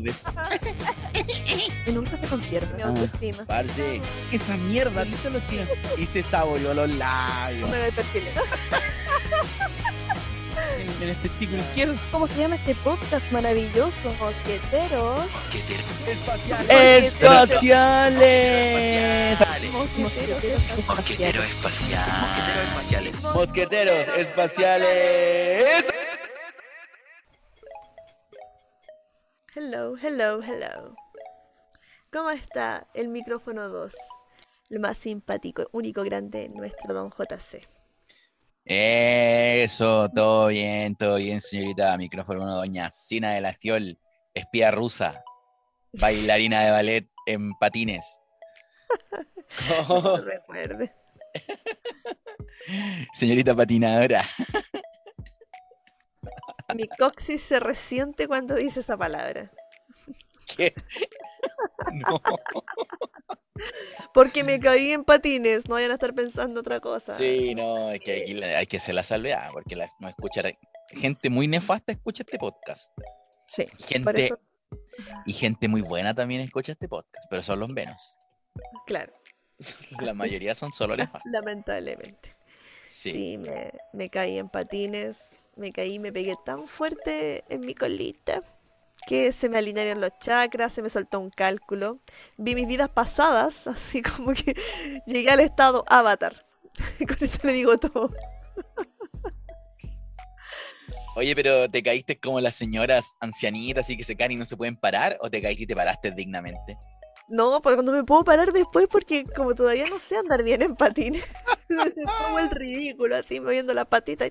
de eso. Y nunca se convierte mi Ah. autoestima. Parce, esa mierda, ¿viste los chicos? Y se saboreó los labios. Me. En, en el testículo izquierdo. ¿Cómo se llama este podcast maravilloso? Mosqueteros. Espaciales. Mosqueteros Mosquetero espacial. Mosquetero espaciales. Mosqueteros espaciales. Hello, hello. ¿Cómo está el micrófono 2? El más simpático, único, grande, nuestro don JC. Eso, todo bien, todo bien, señorita. Micrófono doña Sina de la Fiol, espía rusa, bailarina de ballet en patines. No recuerde. Señorita patinadora. Mi coxis se resiente cuando dice esa palabra. ¿Qué? No. Porque me caí en patines, no vayan a estar pensando otra cosa. Sí, no, es que aquí hay que hacer la salvedad, porque la, no escucha, gente muy nefasta escucha este podcast. Sí, gente, eso, y gente muy buena también escucha este podcast, pero son los menos. claro, La Así. mayoría son solo nefastos. lamentablemente. Sí. Sí, me, me caí en patines, me caí, me pegué tan fuerte en mi colita que se me alinearon los chakras, se me soltó un cálculo. Vi mis vidas pasadas, así como que llegué al estado avatar. Con eso le digo todo. Oye, pero ¿te caíste como las señoras ancianitas así que se caen y no se pueden parar? ¿O te caíste y te paraste dignamente? No, pues cuando me puedo parar después, porque como todavía no sé andar bien en patines, como el ridículo, así moviendo las patitas,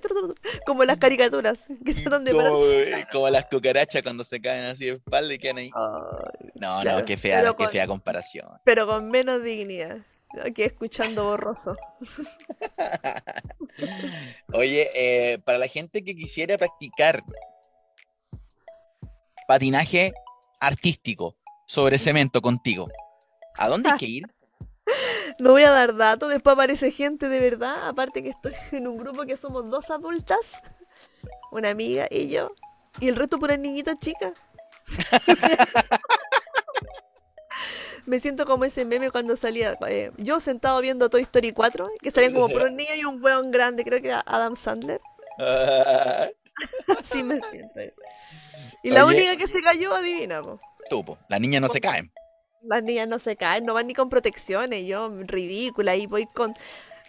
como las caricaturas que tratan de Como, pararse. eh, como las cucarachas cuando se caen así de espalda y quedan ahí. No, claro, no, qué fea, qué con- fea comparación. pero con menos dignidad que escuchando borroso. Oye, eh, para la gente que quisiera practicar patinaje artístico sobre cemento contigo, ¿a dónde hay que ir? No voy a dar datos, después aparece gente de verdad, aparte que estoy en un grupo que somos dos adultas, una amiga y yo, y el resto puras niñitas chicas. Me siento como ese meme cuando salía, eh, yo sentado viendo Toy Story 4, que salían como puros niños y un weón grande, creo que era Adam Sandler. Ah, Así me siento. Y la Oye. única que se cayó, adivina, po. Tú, po, las niñas no se caen. Las niñas no se caen, no van ni con protecciones. Yo, ridícula, y voy con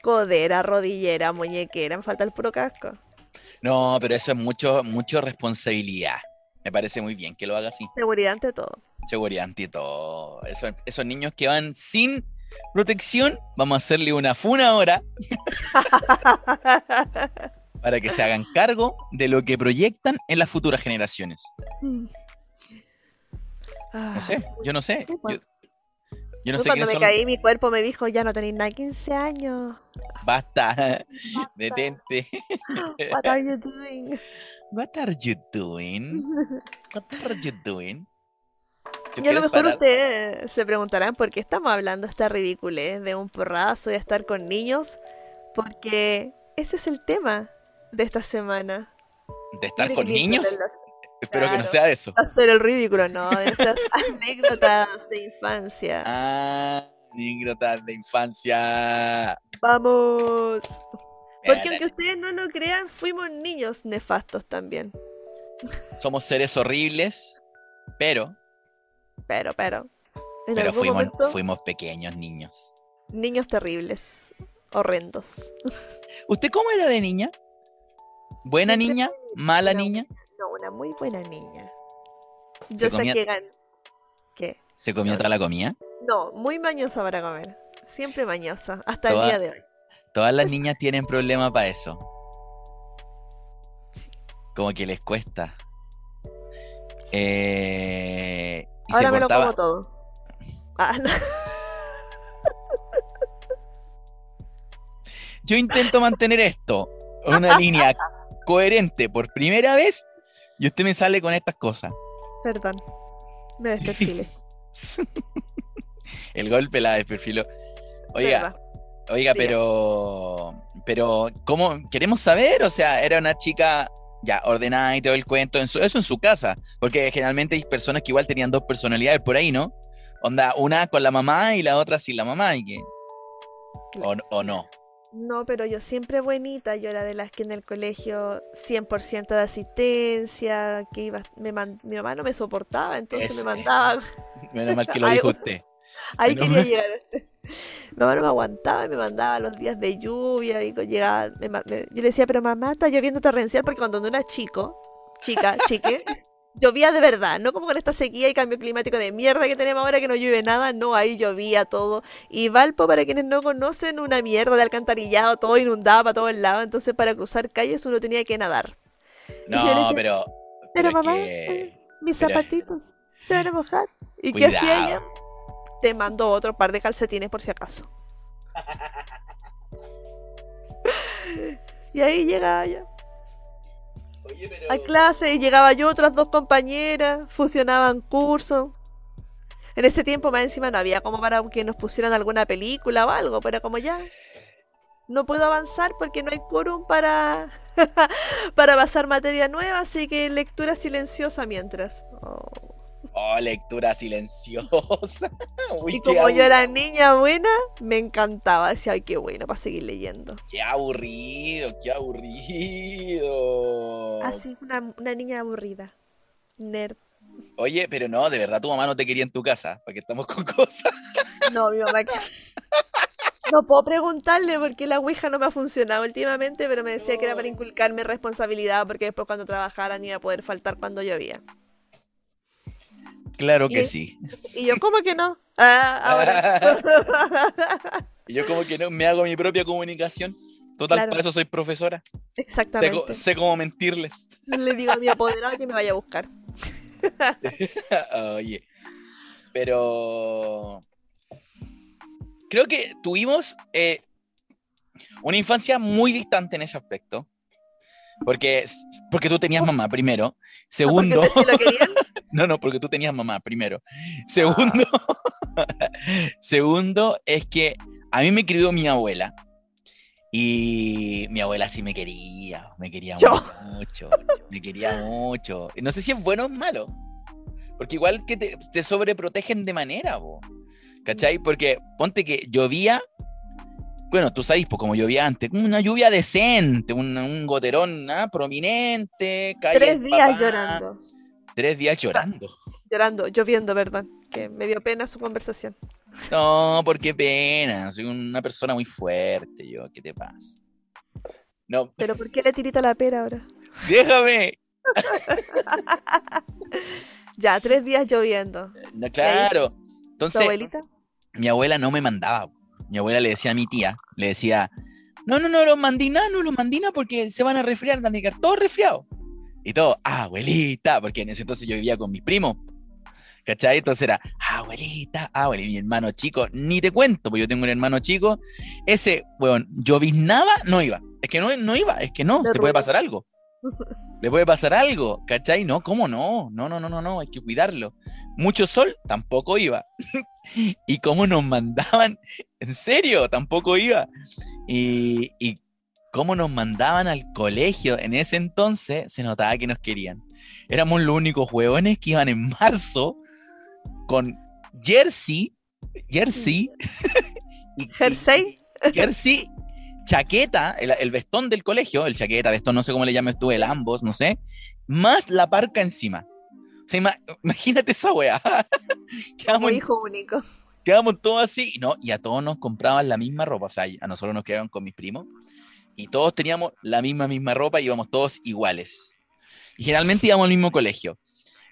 codera, rodillera, muñequera. Me falta el puro casco. No, pero eso es mucho, mucho responsabilidad. Me parece muy bien que lo haga así. Seguridad ante todo. Seguridad ante todo. Eso- esos niños que van sin protección, vamos a hacerle una funa ahora para que se hagan cargo de lo que proyectan en las futuras generaciones. No sé, yo no sé. Sí, pues. Yo, yo no sé cuando me son. caí, mi cuerpo me dijo, ya no tenéis nada, 15 años. Basta, detente. What are you doing? What are you doing? What are you doing? ¿Tú Y a lo mejor parar? ustedes se preguntarán por qué estamos hablando esta ridiculez de un porrazo y de estar con niños. Porque ese es el tema de esta semana. ¿De estar con niños? Espero que no sea eso. Hacer el ridículo, no, de estas anécdotas de infancia. Ah, anécdotas de infancia. Vamos. Porque aunque ustedes no lo crean, fuimos niños nefastos también. Somos seres horribles, pero, Pero, pero. En pero algún fuimos, momento, fuimos pequeños niños. niños terribles. Horrendos. ¿Usted cómo era de niña? ¿Buena Siempre niña? ¿Mala niña? No, una muy buena niña. Yo comía- saqué gan... ¿Qué? ¿Se comió toda la comida? No, muy mañosa para comer. Siempre mañosa. Hasta Toda- el día de hoy. Todas las Pues- niñas tienen problema para eso. Sí. Como que les cuesta. Eh, y Ahora me lo como todo. Ah, no. Yo intento mantener esto, una línea coherente por primera vez, y usted me sale con estas cosas. Perdón. Me desperfilé. El golpe la desperfiló. Oiga, ¿Verdad? oiga, Diga. pero. Pero, ¿cómo? Queremos saber, o sea, era una chica ya ordenada y todo el cuento, en su- eso en su casa, porque generalmente hay personas que igual tenían dos personalidades por ahí, ¿no? Onda, una con la mamá y la otra sin la mamá, y que... O, o no. No, pero yo siempre buenita, yo era de las que en el colegio 100% de asistencia, que iba, me man- mi mamá no me soportaba, entonces Eso. me mandaba, Menos mal que lo dijo usted. ahí Menos quería mal. llegar. Mi mamá no me aguantaba y me mandaba los días de lluvia y llegaba, me- yo le decía, pero mamá, está lloviendo torrencial porque cuando uno era chico, chica, chique, llovía de verdad, no como con esta sequía y cambio climático de mierda que tenemos ahora que no llueve nada, no, ahí llovía todo. Y Valpo, para quienes no conocen, una mierda de alcantarillado, todo inundado para todos lados, entonces para cruzar calles uno tenía que nadar. No, decía, pero... Pero mamá, que- mis pero- zapatitos se van a mojar. ¿Y qué hacía ella? Te mando otro par de calcetines por si acaso. y ahí llegaba yo a clase y llegaba yo, otras dos compañeras, fusionaban cursos. En ese tiempo más encima no había como para que nos pusieran alguna película o algo, pero como ya no puedo avanzar porque no hay quórum para, para pasar materia nueva, así que lectura silenciosa mientras. Oh. Oh, lectura silenciosa. Uy, Y qué como yo era niña buena, me encantaba. Decía, ay, qué bueno para seguir leyendo. Qué aburrido, qué aburrido. Así, una, una niña aburrida. Nerd. Oye, pero no, de verdad tu mamá no te quería en tu casa, porque estamos con cosas. No, mi mamá. No puedo preguntarle porque la Ouija no me ha funcionado últimamente, pero me decía que era para inculcarme responsabilidad porque después cuando trabajara ni iba a poder faltar cuando llovía. Claro que Y- sí. Y yo, ¿cómo que no? Ah, ahora. Y yo como que no, me hago mi propia comunicación. Total, Claro. por eso soy profesora. Sé, Exactamente. sé cómo mentirles. Le digo a mi apoderado que me vaya a buscar. Oye, pero creo que tuvimos eh, una infancia muy distante en ese aspecto. Porque, porque tú tenías mamá primero. Segundo, Porque te- si lo no, no, porque tú tenías mamá primero. Segundo, segundo es que a mí me crió mi abuela. Y mi abuela sí me quería, me quería Yo. mucho, me quería mucho. Y No sé si es bueno o malo, porque igual que te, te sobreprotegen de manera, bo, ¿cachai? Porque ponte que llovía, bueno, tú sabes, pues como llovía antes, una lluvia decente, un, un goterón ¿ah? prominente, tres días papá, llorando. Tres días llorando. Llorando, lloviendo, ¿verdad? Que me dio pena su conversación. No, por qué pena. Soy una persona muy fuerte, yo. ¿Qué te pasa? No, Pero ¿por qué le tirita la pera ahora? déjame. Ya, tres días lloviendo. No, claro. ¿Tu Entonces, abuelita? mi abuela no me mandaba. Mi abuela le decía a mi tía, le decía, no, no, no los mandina, no los mandina porque se van a resfriar, van a quedar todos resfriados. Y todo, ah, abuelita, porque en ese entonces yo vivía con mis primos. ¿Cachai? Entonces era, ah, abuelita, ah, abuelita, mi hermano chico, ni te cuento, porque yo tengo un hermano chico. Ese, weón, lloviznaba, no iba. Es que no, no iba, es que no, te puede pasar algo. Le puede pasar algo, ¿cachai? No, ¿cómo no? No, no, no, no, no, hay que cuidarlo. Mucho sol, tampoco iba. y cómo nos mandaban, en serio, tampoco iba. Y, y cómo nos mandaban al colegio en ese entonces, se notaba que nos querían. Éramos los únicos huevones que iban en marzo con jersey, jersey, y, y- ¿Jersey? jersey, chaqueta, el, el vestón del colegio, el chaqueta, vestón, no sé cómo le llames tú, el ambos, no sé, más la parca encima. Ima- imagínate esa weá. Como quedamos, hijo único. quedamos todos así, y no, y a todos nos compraban la misma ropa, o sea, a nosotros nos quedaban con mis primos, y todos teníamos la misma, misma ropa, y íbamos todos iguales. Y generalmente íbamos al mismo colegio.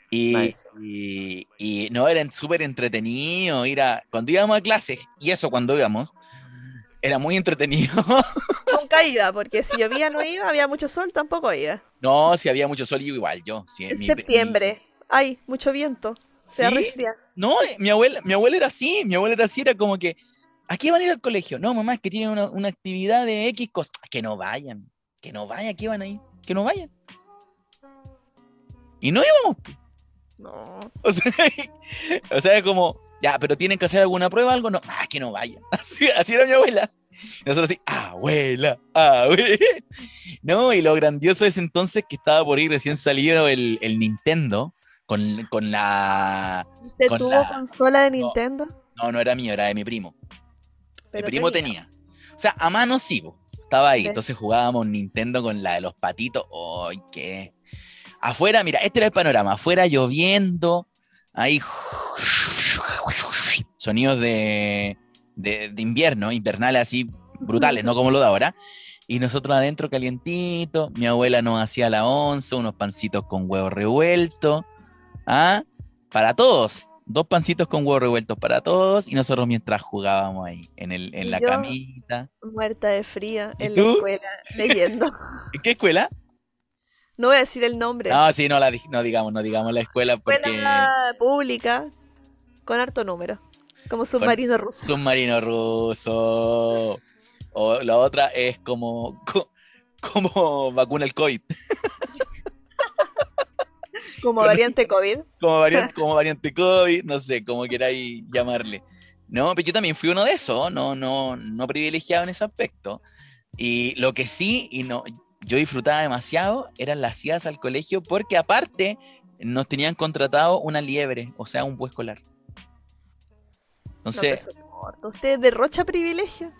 Y, y, y no, era súper entretenido ir a, cuando íbamos a clases, y eso cuando íbamos, era muy entretenido. Nunca iba, porque si llovía no iba, había mucho sol, tampoco iba. no, si había mucho sol, yo igual, yo. sí, En mi- septiembre, hay mucho viento. Se ¿Sí? No, eh, mi abuela, mi abuela era así, mi abuela era así, era como que, ¿a qué van a ir al colegio? No, mamá, es que tienen una, una actividad de X cosas. Que no vayan, que no vayan, ¿qué van a ir? Que no vayan. Y no íbamos. No. O sea, o sea, como, ya, pero tienen que hacer alguna prueba, algo, no, ah, que no vayan. Así, así era mi abuela. Nosotros así, abuela, abuela. No, y lo grandioso es entonces que estaba por ir recién salido el, el Nintendo con, con la... ¿Te Con tuvo la- consola de. Nintendo? No, no era mío, era de mi primo. Mi primo tenía. tenía. O sea, a mano sí, estaba ahí. Sí. Entonces jugábamos Nintendo con la de los patitos. ¡Ay, qué! Afuera, mira, este era el panorama. Afuera lloviendo. Ahí. Sonidos de, de, de invierno, invernales así brutales, no como lo de ahora. Y nosotros adentro calientito. Mi abuela nos hacía la once, unos pancitos con huevo revuelto. ¿Ah? Para todos. Dos pancitos con huevo revueltos para todos. Y nosotros mientras jugábamos ahí, en, el, en Y la yo- camita. Muerta de fría ¿Y en tú? la escuela, leyendo. ¿En qué escuela? No voy a decir el nombre. No, sí, no la no digamos, no digamos la escuela porque escuela pública con harto número. Como submarino ruso. submarino ruso. O la otra es como, co- como vacuna el COVID, Como variante COVID. como variante, como variante COVID, no sé, como queráis llamarle. No, pero yo también fui uno de esos, no, no, no privilegiado en ese aspecto. Y lo que sí, y no, yo disfrutaba demasiado, eran las idas al colegio, porque aparte nos tenían contratado una liebre, o sea, un bus escolar. No, Entonces. Usted derrocha privilegio.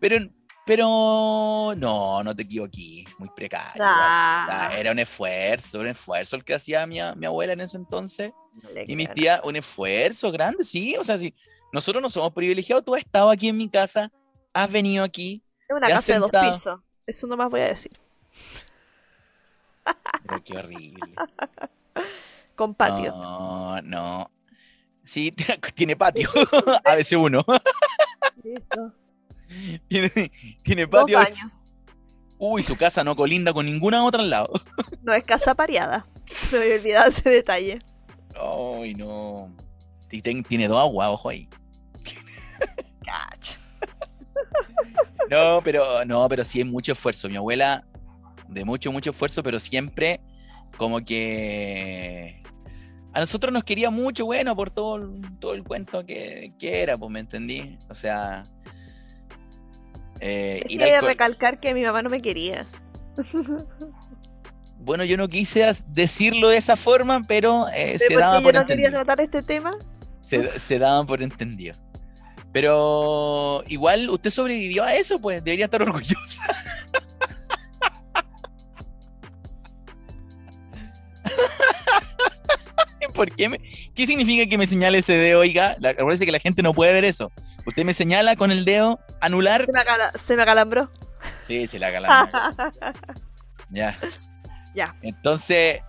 Pero, pero no, no te equivoqué, muy precario. Ah. Era un esfuerzo, un esfuerzo el que hacía mi, mi abuela en ese entonces. No le Y mis creo. tías, un esfuerzo grande, sí. O sea, si nosotros no somos privilegiados, tú has estado aquí en mi casa, has venido aquí, Es una casa de dos pisos. Eso nomás voy a decir. pero qué horrible. Con patio. No, no. Sí, tiene patio, a veces uno. Listo. tiene, tiene Dos patio. baños. Uy, su casa no colinda con ninguna otra al lado. No es casa pareada. Se me olvidado ese detalle. Ay, no. Y ten- tiene dos aguas, ojo ahí. Cacha. No, pero no, pero sí es mucho esfuerzo. Mi abuela, de mucho, mucho esfuerzo, pero siempre como que a nosotros nos quería mucho, bueno, por todo, el- todo el cuento que, que era, pues me entendí. O sea, eh, ir al recalcar que mi mamá no me quería. bueno, yo no quise decirlo de esa forma, pero eh, se ¿Por daba por yo no quería entendido. tratar este tema? Se, se daban por entendido. Pero igual usted sobrevivió a eso, pues debería estar orgullosa. ¿Por qué, me- ¿Qué significa que me señale ese dedo, oiga? La, acuérdese que la gente no puede ver eso. Usted me señala con el dedo anular. Se me, acala- se me acalambró. Sí, se la la Ya. Ya. Entonces,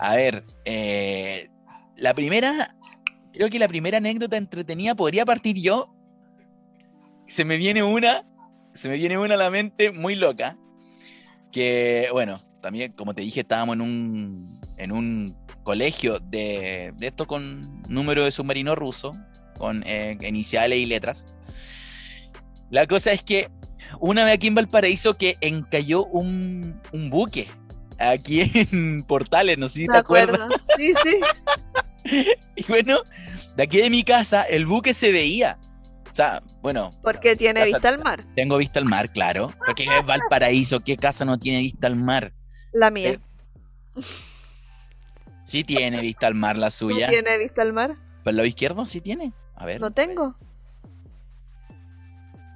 a ver, eh, la primera, creo que la primera anécdota entretenida podría partir yo. Se me viene una, se me viene una a la mente muy loca. Que, bueno, también, como te dije, estábamos en un, en un colegio de, de esto con número de submarino ruso, con eh, iniciales y letras. La cosa es que una vez aquí en Valparaíso que encalló un, un buque aquí en Portales, no sé si Me te acuerdas. Sí, sí. Y bueno, de aquí de mi casa el buque se veía. O sea, bueno, Porque tiene Casa- vista al mar. tengo vista al mar, claro. Porque es Valparaíso, ¿qué casa no tiene vista al mar? La mía. Eh, Sí tiene vista al mar la ¿No suya. tiene vista al mar? ¿Por el lado izquierdo sí tiene? A ver. No tengo.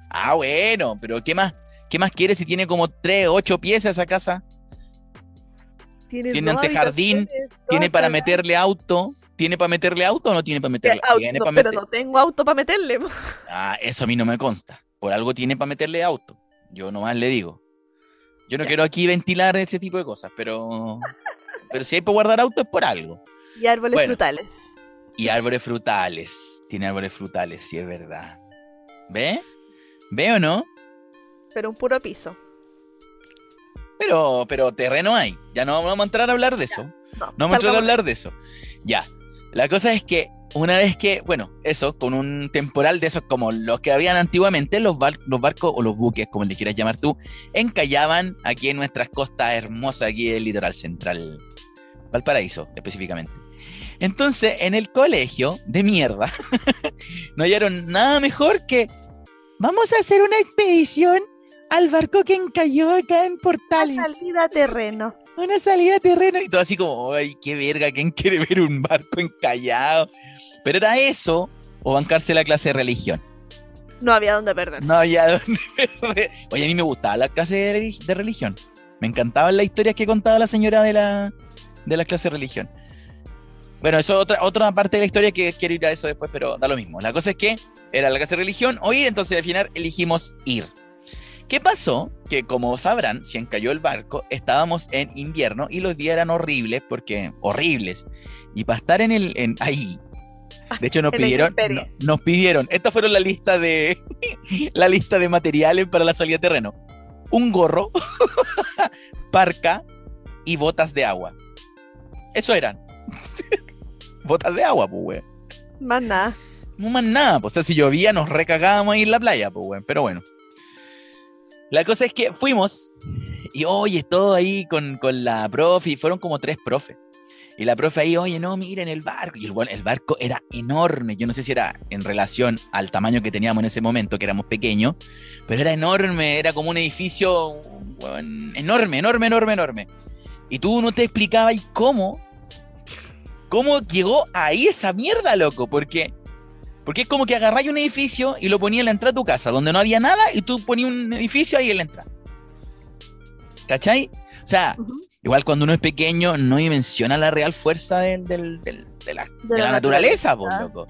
Ah, bueno, pero ¿qué más? ¿Qué más quiere si tiene como tres, ocho piezas esa casa? Tiene, Tiene antejardín, ¿Tiene para meterle auto? ¿Tiene para meterle auto o no tiene para meterle? au- Tiene no, para pero meter- no tengo auto para meterle. Ah, eso a mí no me consta. Por algo tiene para meterle auto. Yo nomás le digo. Yo no quiero aquí ventilar ese tipo de cosas, pero pero si hay para guardar auto es por algo. Y árboles Bueno. frutales. Y árboles frutales. Tiene árboles frutales, sí es verdad. ¿Ve? ¿Ve o no? Pero un puro piso. Pero, pero terreno hay. Ya no vamos a entrar a hablar de eso. No, No vamos a entrar a hablar de eso. Ya. La cosa es que una vez que, bueno, eso, con un temporal de esos como los que habían antiguamente, los, bar- los barcos o los buques, como le quieras llamar tú, encallaban aquí en nuestras costas hermosas, aquí del litoral central, Valparaíso específicamente. Entonces, en el colegio de mierda, no hallaron nada mejor que vamos a hacer una expedición al barco que encalló acá en Portales. Salida a terreno. Una salida a terreno. Y todo así como, ay, qué verga, ¿quién quiere ver un barco encallado? Pero era eso o bancarse la clase de religión. No había dónde perderse. No había dónde perder. Oye, a mí me gustaba la clase de religión. Me encantaban las historias que contaba la señora de la, de la clase de religión. Bueno, eso es otra, otra parte de la historia que quiero ir a eso después, pero da lo mismo. La cosa es que era la clase de religión o ir, entonces al final elegimos ir. ¿Qué pasó? Que como sabrán, si encalló el barco, estábamos en invierno y los días eran horribles, porque horribles. Y para estar en el en, ahí, de hecho nos pidieron, no- nos pidieron, estas fueron la lista de la lista de materiales para la salida a terreno. Un gorro, parca y botas de agua. Eso eran. botas de agua, pues, weón. Más nada. No más nada, pues, o sea, si llovía nos recagábamos ahí en la playa, pues, weón. Pero bueno. La cosa es que fuimos y, oye, todo ahí con, con la profe, y fueron como tres profes. Y la profe ahí, oye, no, miren el barco. Y el, barco era enorme. Yo no sé si era en relación al tamaño que teníamos en ese momento, que éramos pequeños, pero era enorme, era como un edificio enorme, enorme, enorme, enorme. Y tú no te explicabas cómo, cómo llegó ahí esa mierda, loco, porque porque es como que agarráis un edificio y lo ponías en la entrada de tu casa, donde no había nada, y tú ponías un edificio ahí en la entrada. ¿Cachai? O sea, igual cuando uno es pequeño no dimensiona la real fuerza del- del- del- de, la, de la la naturaleza, naturaleza. loco.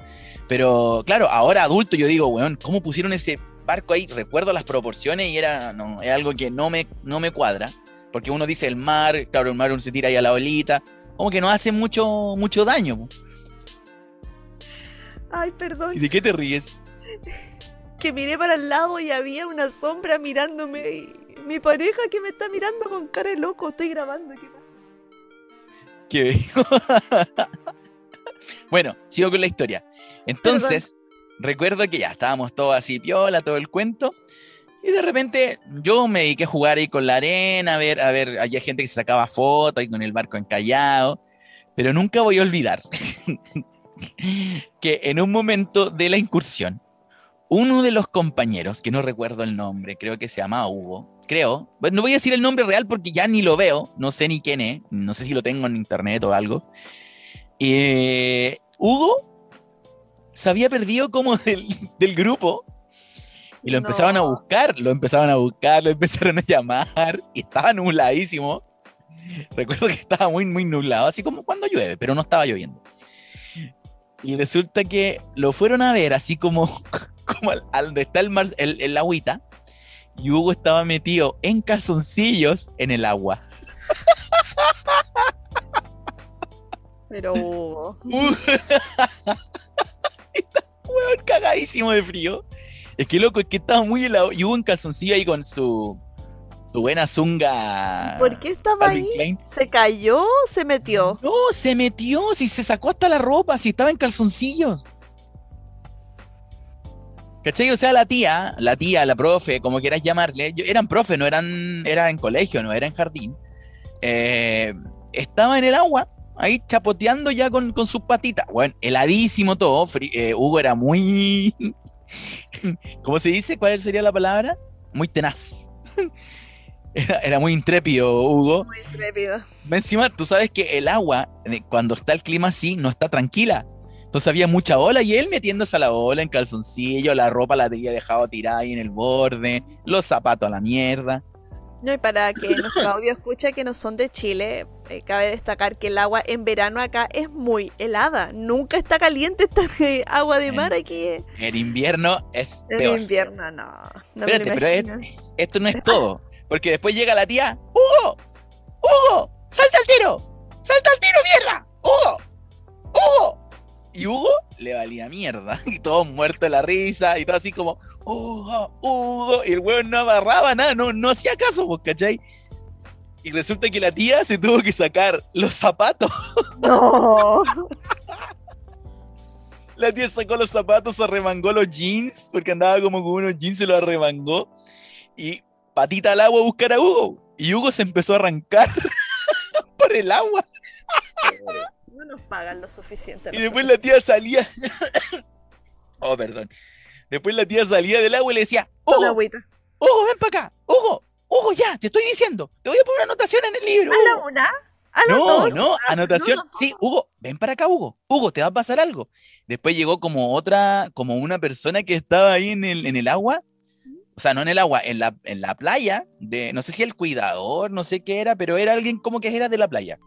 Pero claro, ahora adulto yo digo, weón, ¿cómo pusieron ese barco ahí? Recuerdo las proporciones y era, no, es algo que no me, no me cuadra. Porque uno dice el mar, claro, el mar uno se tira ahí a la olita, como que no hace mucho, mucho daño. po. Ay, perdón. ¿Y de qué te ríes? Que miré para el lado y había una sombra mirándome. Y mi pareja que me está mirando con cara de loco. Estoy grabando. ¿Qué pasa? Qué bueno, sigo con la historia. Entonces, recuerdo que ya estábamos todos así, piola, todo el cuento. Y de repente yo me dediqué a jugar ahí con la arena, a ver, a ver, había gente que se sacaba fotos ahí con el barco encallado. Pero nunca voy a olvidar que en un momento de la incursión, uno de los compañeros, que no recuerdo el nombre, creo que se llamaba Hugo, creo, bueno, no voy a decir el nombre real porque ya ni lo veo, no sé ni quién es, no sé si lo tengo en internet o algo. Eh, Hugo se había perdido como del, del grupo y lo No. empezaban a buscar, lo empezaban a buscar, lo empezaron a llamar y estaba nubladísimo. Recuerdo que estaba muy, muy nublado, así como cuando llueve, pero no estaba lloviendo. Y resulta que lo fueron a ver, así como, como al, al donde está el, mar, el, el agüita, y Hugo estaba metido en calzoncillos en el agua. Pero Hugo. Weón, cagadísimo de frío. Es que loco, es que estaba muy helado. Y Hugo en calzoncillo ahí con su, su buena zunga. ¿Por qué estaba Calvin ahí? Klein. ¿Se cayó? ¿Se metió? No, se metió, si se sacó hasta la ropa, si estaba en calzoncillos. ¿Cachai? O sea, la tía, la tía, la profe, como quieras llamarle, yo- eran profe, no eran, era en colegio, no era en jardín. eh, estaba en el agua, ahí chapoteando ya con, con sus patitas. Bueno, heladísimo todo. eh, Hugo era muy. ¿Cómo se dice? ¿Cuál sería la palabra? Muy tenaz. Era, era muy intrépido, Hugo. Muy. Más Encima, tú sabes que el agua, cuando está el clima así, no está tranquila. Entonces había mucha ola y él metiéndose a la ola en calzoncillo, la ropa la había dejado tirada ahí en el borde, los zapatos a la mierda. No, y para que nuestro audio escuche que no son de Chile, eh, cabe destacar que el agua en verano acá es muy helada. Nunca está caliente esta eh, agua de mar aquí. eh. En invierno es En peor. invierno, no. no Espérate, pero es- esto no es todo. Porque después llega la tía, ¡Hugo! ¡Hugo! ¡Salta al tiro! ¡Salta al tiro, mierda! ¡Hugo! ¡Hugo! Y Hugo le valía mierda. Y todos muertos de la risa. Y todo así como, ¡Hugo! ¡Hugo! Y el weón no agarraba nada, no, no hacía caso, pues, ¿cachai? Y resulta que la tía se tuvo que sacar los zapatos. No. La tía sacó los zapatos, arremangó los jeans, porque andaba como con unos jeans, se los arremangó. Y patita al agua a buscar a Hugo. Y Hugo se empezó a arrancar por el agua. No nos pagan lo suficiente. Y después la tía salía. oh, perdón. Después la tía salía del agua y le decía, Hugo. Hugo, ven para acá. Hugo, Hugo, ya, te estoy diciendo. Te voy a poner una anotación en el libro. ¿A la Hugo". una? ¿A la No, dos? no, Ah, anotación. no. Sí, Hugo, ven para acá, Hugo. Hugo, te va a pasar algo. Después llegó como otra, como una persona que estaba ahí en el, en el agua. O sea, no en el agua, en la, en la playa, de, no sé si el cuidador, no sé qué era, pero era alguien como que era de la playa.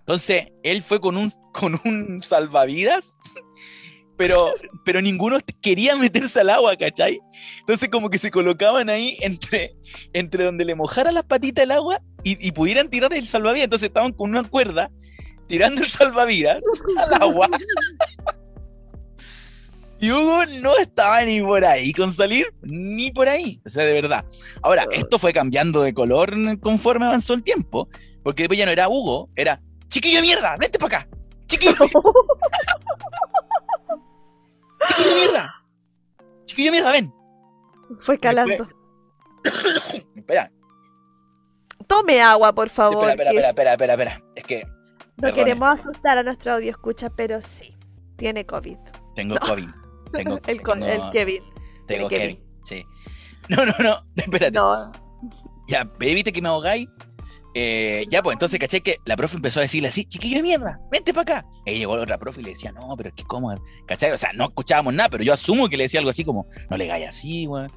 Entonces, él fue con un, con un salvavidas, pero, pero ninguno quería meterse al agua, ¿cachai? Entonces, como que se colocaban ahí entre, entre donde le mojara las patitas el agua y, y pudieran tirar el salvavidas. Entonces, estaban con una cuerda tirando el salvavidas al agua. Y Hugo no estaba ni por ahí con salir, ni por ahí. O sea, de verdad. Ahora, esto fue cambiando de color conforme avanzó el tiempo, porque después ya no era Hugo, era chiquillo de mierda, vente para acá. Chiquillo, chiquillo de mierda. Chiquillo de mierda, ven. Fue calando. Espera, Tome agua, por favor. espera, espera, espera, espera, espera, espera. Es que No perdone. queremos asustar a nuestro audio escucha, pero sí, tiene COVID. tengo COVID. Tengo, El, tengo- el Kevin. tengo Kevin. Kevin. Sí. No, no, no, espérate. No, Ya, ¿viste que me ahogáis? Eh, ya, pues entonces, ¿cachai? Que la profe empezó a decirle así, chiquillo de mierda, vente para acá. Y llegó la otra profe y le decía, no, pero es que cómo, ¿cachai? O sea, no escuchábamos nada, pero yo asumo que le decía algo así como, no le hagáis así, weón.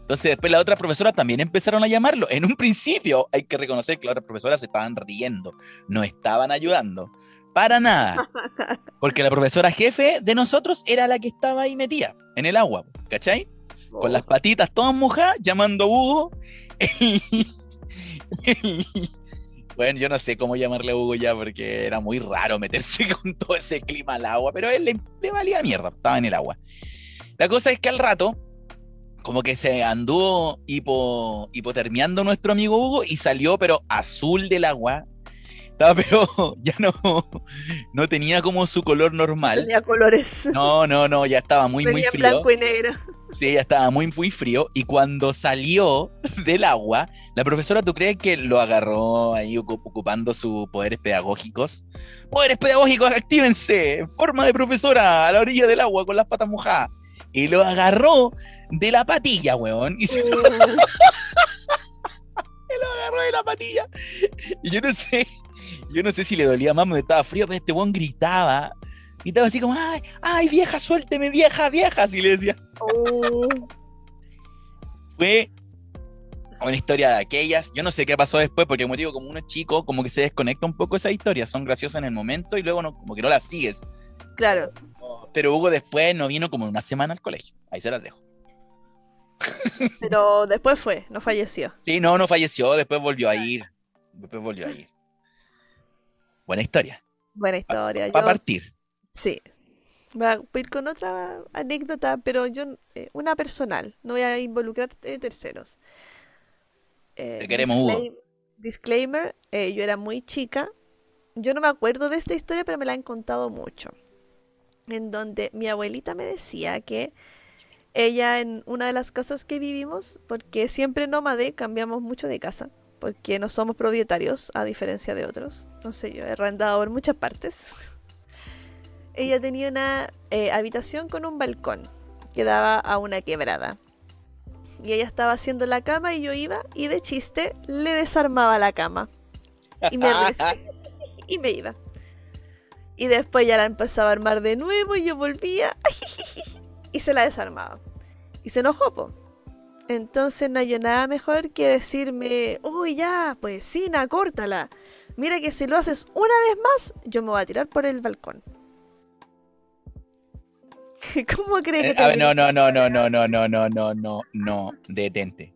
Entonces después las otras profesoras también empezaron a llamarlo. En un principio hay que reconocer que las otras profesoras se estaban riendo, no estaban ayudando. Para nada. Porque la profesora jefe de nosotros era la que estaba ahí metida, en el agua, ¿cachai? con las patitas todas mojadas, llamando a Hugo. bueno, yo no sé cómo llamarle a Hugo ya, porque era muy raro meterse con todo ese clima al agua, pero él le, le valía mierda, estaba en el agua. La cosa es que al rato, como que se anduvo hipo, hipotermiando nuestro amigo Hugo y salió, pero azul del agua. Estaba, pero ya no, no tenía como su color normal. Tenía colores. No, no, no, ya estaba muy, muy frío. blanco y negro. Sí, ya estaba muy, muy frío. Y cuando salió del agua, la profesora, ¿tú crees que lo agarró ahí ocu- ocupando sus poderes pedagógicos? ¡Poderes pedagógicos, actívense! En forma de profesora, a la orilla del agua con las patas mojadas. Y lo agarró de la patilla, weón. Y se lo agarró de la patilla. Y yo no sé, yo no sé si le dolía más, me estaba frío, pero este weón gritaba. Gritaba así como, ¡ay, ay, vieja, suélteme, vieja, vieja! Así le decía Oh, fue una historia de aquellas. Yo no sé qué pasó después, porque como digo, como uno es chico, como que se desconecta un poco esa historia. Son graciosas en el momento y luego no, como que no las sigues. claro. Pero Hugo después no vino como una semana al colegio. Ahí se las dejo. Pero después fue, no falleció. Sí, no, no falleció, después volvió a ir. Después volvió a ir. Buena historia. Buena historia. Para Yo, partir. sí. Voy a ir con otra anécdota, pero yo, eh, una personal. No voy a involucrar eh, terceros. Eh, Te queremos, Hugo. disclaim- Disclaimer, eh, yo era muy chica. Yo no me acuerdo de esta historia, pero me la han contado mucho. En donde mi abuelita me decía que ella en una de las casas que vivimos, porque siempre nómade cambiamos mucho de casa, porque no somos propietarios, a diferencia de otros. No sé, yo he arrendado por muchas partes. Ella tenía una eh, habitación con un balcón que daba a una quebrada. Y ella estaba haciendo la cama y yo iba y de chiste le desarmaba la cama. Y me, y me iba. Y después ya la empezaba a armar de nuevo y yo volvía y se la desarmaba. Y se enojó, po. Entonces no hay nada mejor que decirme, uy, ya, pues Sina, córtala. Mira que si lo haces una vez más, yo me voy a tirar por el balcón. ¿Cómo cree que Eh, a ver, no, no, no, no, no, no, no, no, no, no, no, detente.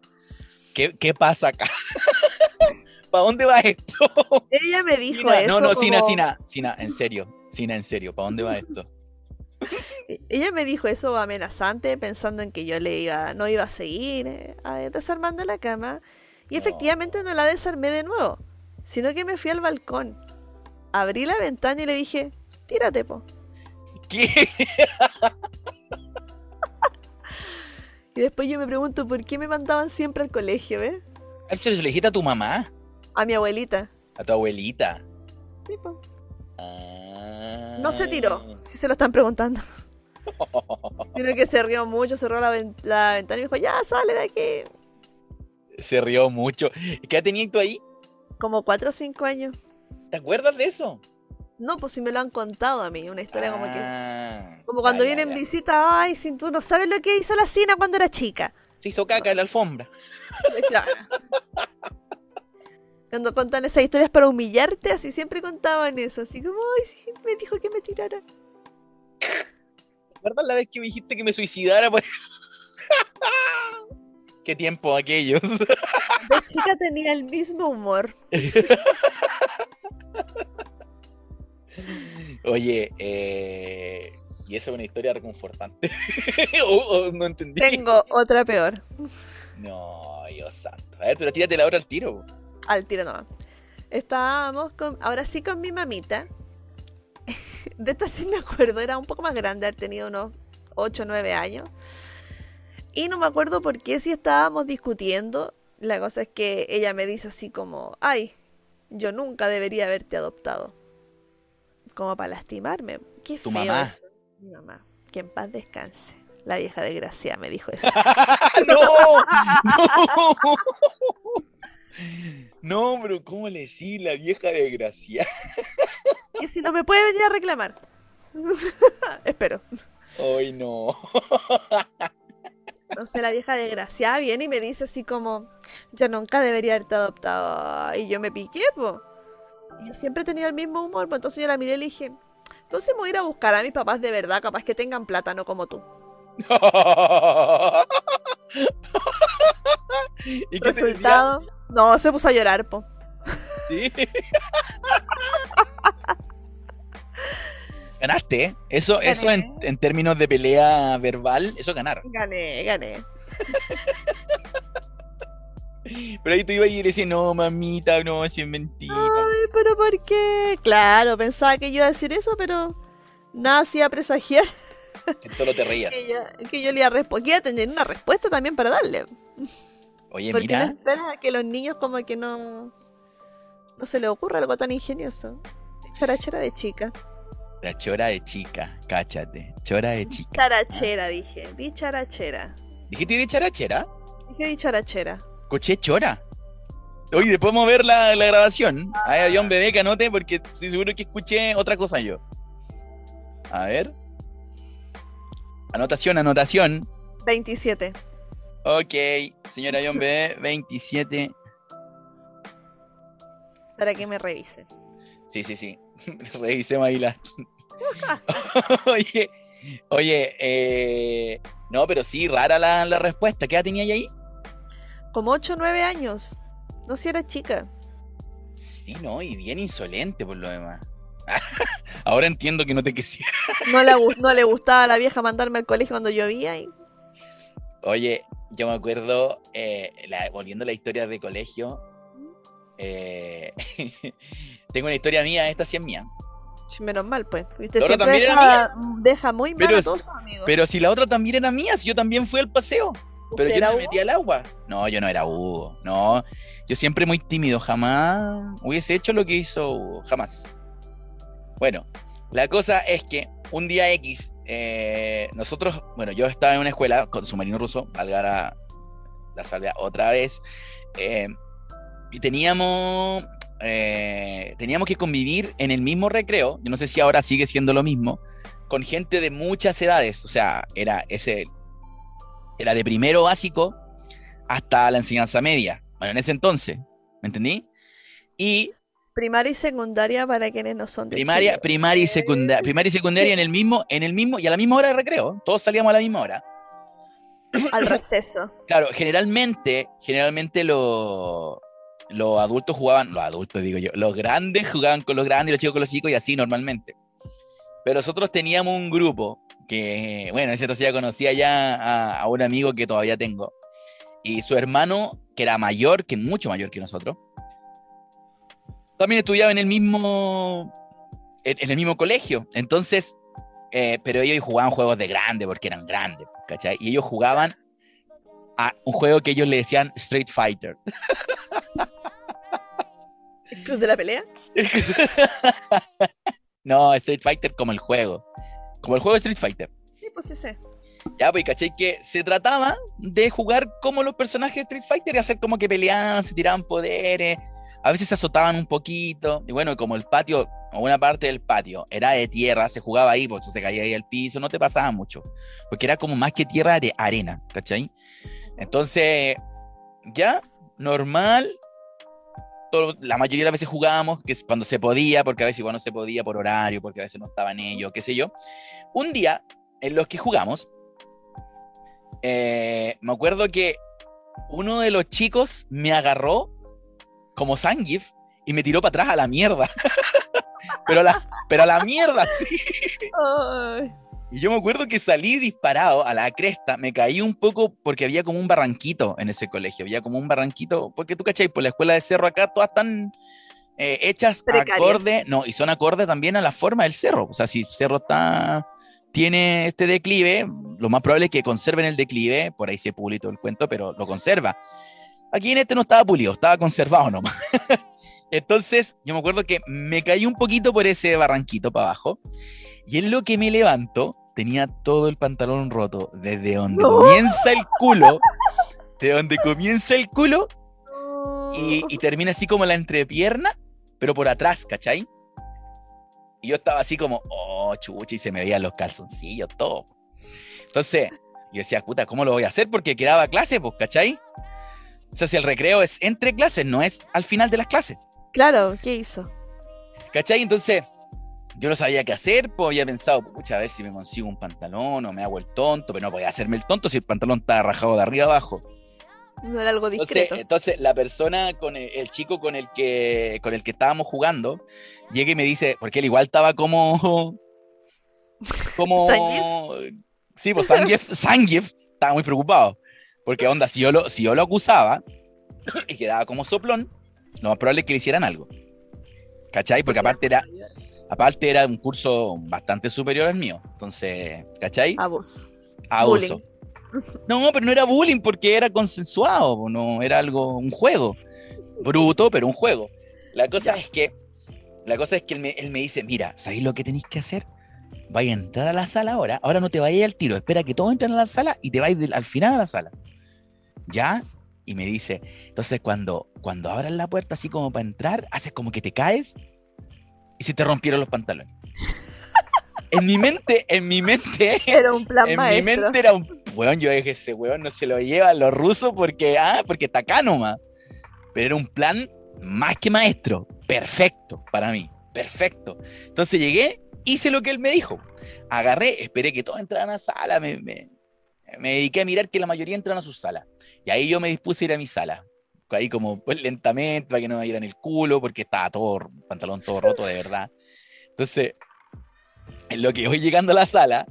¿Qué, qué pasa acá? ¿Para dónde va esto? Ella me dijo Sina, eso. no, no, Sina, como- Sina, Sina, en serio, Sina, en serio, ¿para dónde va esto? Ella me dijo eso amenazante, pensando en que yo le iba, no iba a seguir eh, desarmando la cama. Y efectivamente no la desarmé de nuevo, sino que me fui al balcón. Abrí la ventana y le dije, tírate, po. ¿Qué? Y después yo me pregunto por qué me mandaban siempre al colegio, ¿ves? Se lo dijiste a tu mamá, A mi abuelita. a tu abuelita. Sí, po. Ah. No se tiró, si se lo están preguntando. Sino que se rió mucho, cerró la, ven- la ventana y dijo, ya, sale de aquí. Se rió mucho. ¿Qué tenías tú ahí? Como 4 o 5 años. ¿Te acuerdas de eso? No, pues si me lo han contado a mí, una historia como que... Ah, Como cuando vienen ya. visita, ay, si tú no sabes lo que hizo la Sina cuando era chica. Se hizo caca en la alfombra. Claro. Cuando contan esas historias para humillarte, así siempre contaban eso, así como, ay, sí, me dijo que me tirara. ¿Te acuerdas la vez que me dijiste que me suicidara? pues? ¿Qué tiempo aquellos? De chica tenía el mismo humor. Oye, eh, y esa es una historia reconfortante. o, o no entendí. Tengo otra peor. No, Dios santo. A ver, pero tírate la hora al tiro. Al tiro nomás. Estábamos con, ahora sí con mi mamita. De esta sí me acuerdo, era un poco más grande, haber tenido unos 8 o 9 años. Y no me acuerdo por qué si estábamos discutiendo. La cosa es que ella me dice así como, ay, yo nunca debería haberte adoptado. Como para lastimarme. Qué Tu feo mamá. eso. Mi mamá. Que en paz descanse. La vieja desgraciada me dijo eso. ¡No! ¡No! No, pero ¿cómo le decís la vieja desgraciada? que si no me puede venir a reclamar. Espero. Ay, no. Entonces la vieja desgraciada viene y me dice así como, yo nunca debería haberte adoptado. Y yo me piqué, po. Y yo siempre he tenido el mismo humor, pues entonces yo la miré y le dije, entonces me voy a ir a buscar a mis papás de verdad, capaz que tengan plata, no como tú. ¿Y qué te? Resultado, no, se puso a llorar, po. Sí. Ganaste, ¿eh? Eso, eso en, en términos de pelea verbal, eso es ganar. Gané, gané. Pero ahí tú ibas y le decías, no, mamita, no, si es mentira. Ay, pero ¿por qué? Claro, pensaba que yo iba a decir eso, pero nada hacía presagiar Solo te reías. que yo, que yo le iba a responder. Que iba a tener una respuesta también para darle. Oye, Porque no mira, espera que los niños como que no no se les ocurra algo tan ingenioso. Charachera de chica. la chora de chica, cáchate, chora de chica. Charachera, dije. Di charachera. ¿Dijiste de charachera? Dije di charachera. Coche chora. Oye, después vamos a ver la, la grabación. A ver, había un bebé que anote porque estoy seguro que escuché otra cosa yo. A ver. Anotación, anotación. 27. Ok, señora John Bebé, 27. Para que me revise. Sí, sí, sí. Revisemos ahí la. oye, oye, eh, no, pero sí, rara la, la respuesta. ¿Qué edad tenía ahí? Como 8 o 9 años. No si era chica. Sí, no, y bien insolente por lo demás. Ahora entiendo que no te quisiera. No no le gustaba a la vieja mandarme al colegio cuando llovía. Y... Oye, yo me acuerdo, eh, la- volviendo a la historia de colegio, eh, tengo una historia mía, esta sí es mía. Menos mal, pues. Viste, ¿La otra también era deja, deja muy mal Pero a es- todos sus amigos. Pero si la otra también era mía, si yo también fui al paseo. Pero ¿Usted yo no me metí al agua. No, yo no era Hugo. No, yo siempre muy tímido. Jamás hubiese hecho lo que hizo Hugo. Jamás. Bueno, la cosa es que un día X, eh, nosotros, bueno, yo estaba en una escuela con submarino ruso, valga la, la otra vez, eh, y teníamos, eh, teníamos que convivir en el mismo recreo. Yo no sé si ahora sigue siendo lo mismo, con gente de muchas edades. O sea, era ese era de primero básico hasta la enseñanza media. Bueno, en ese entonces, ¿me entendí? Y Primaria y secundaria para quienes no son de primaria, Chile. primaria y secundaria, primaria y secundaria en el mismo, en el mismo y a la misma hora de recreo. Todos salíamos a la misma hora. Al receso. Claro, generalmente, generalmente los los adultos jugaban, los adultos digo yo, los grandes jugaban con los grandes y los chicos con los chicos y así normalmente. Pero nosotros teníamos un grupo que, bueno, en ese entonces ya conocía ya a, a un amigo que todavía tengo. Y su hermano, que era mayor, que mucho mayor que nosotros, también estudiaba en el mismo, en, en el mismo colegio. Entonces, eh, pero ellos jugaban juegos de grande porque eran grandes, ¿cachai? Y ellos jugaban a un juego que ellos le decían Street Fighter. ¿El club de la pelea? no, Street Fighter como el juego. Como el juego de Street Fighter. pues sí sé. Ya, pues, ¿cachai? Que se trataba de jugar como los personajes de Street Fighter y hacer como que peleaban, se tiraban poderes, a veces se azotaban un poquito. Y bueno, como el patio, o una parte del patio, era de tierra, se jugaba ahí, porque se caía ahí al piso, no te pasaba mucho. Porque era como más que tierra, de arena, ¿cachai? Entonces, ya, normal. la mayoría de las veces jugábamos, que es cuando se podía, porque a veces igual no se podía por horario, porque a veces no estaban ellos, qué sé yo. Un día, en los que jugamos, eh, me acuerdo que uno de los chicos me agarró como Sangif y me tiró para atrás a la mierda. pero, a la, pero a la mierda, sí. Y yo me acuerdo que salí disparado a la cresta, me caí un poco porque había como un barranquito en ese colegio, había como un barranquito, porque tú cachai, por la escuela de cerro acá todas están eh, hechas Precarias. acorde, no, y son acorde también a la forma del cerro, o sea, si el cerro está, tiene este declive, lo más probable es que conserven el declive, por ahí se todo el cuento, pero lo conserva. Aquí en este no estaba pulido, estaba conservado nomás. Entonces, yo me acuerdo que me caí un poquito por ese barranquito para abajo. Y en lo que me levanto, tenía todo el pantalón roto. Desde donde No. comienza el culo. De donde comienza el culo y, y termina así como la entrepierna, pero por atrás, ¿cachai? Y yo estaba así como, oh, chucha, y se me veían los calzoncillos, todo. Entonces, yo decía, puta, ¿cómo lo voy a hacer? Porque quedaba clase, pues, ¿cachai? O sea, si el recreo es entre clases, no es al final de las clases. Claro, ¿qué hizo? ¿Cachai? Entonces, yo no sabía qué hacer, pues había pensado, pucha, a ver si me consigo un pantalón o me hago el tonto, pero no podía hacerme el tonto si el pantalón estaba rajado de arriba abajo. No era algo Entonces, discreto. entonces la persona con el, el chico con el que con el que estábamos jugando llega y me dice, porque él igual estaba como como sí, pues Sangief, Sangief estaba muy preocupado, porque onda si yo lo si yo lo acusaba y quedaba como soplón, lo más probable es que le hicieran algo. ¿Cachai? Porque aparte era aparte era un curso bastante superior al mío. Entonces, ¿cachai? Abuso. Abuso. bullying. No, pero no era bullying porque era consensuado, no era algo, un juego. Bruto, pero un juego. La cosa es que, la cosa es que él me, él me dice, mira, ¿sabéis lo que tenéis que hacer? Vaya a entrar a la sala ahora, ahora no te vayas al tiro, espera que todos entren a la sala y te vais del- al final a la sala. ¿Ya? Y me dice, entonces cuando, cuando abras la puerta así como para entrar, haces como que te caes y se te rompieron los pantalones. en mi mente, en mi mente, Era un plan en maestro. mi mente era un weón, yo dije, ese weón no se lo llevan los rusos porque, ah, porque está acá nomás. Pero era un plan más que maestro, perfecto para mí, perfecto. Entonces llegué, hice lo que él me dijo. Agarré, esperé que todos entraran a la sala, me, me, me dediqué a mirar que la mayoría entran a su sala. Y ahí yo me dispuse a ir a mi sala. Ahí como pues lentamente para que no me dieran el culo, porque estaba todo, pantalón todo roto de verdad. Entonces, en lo que voy llegando a la sala,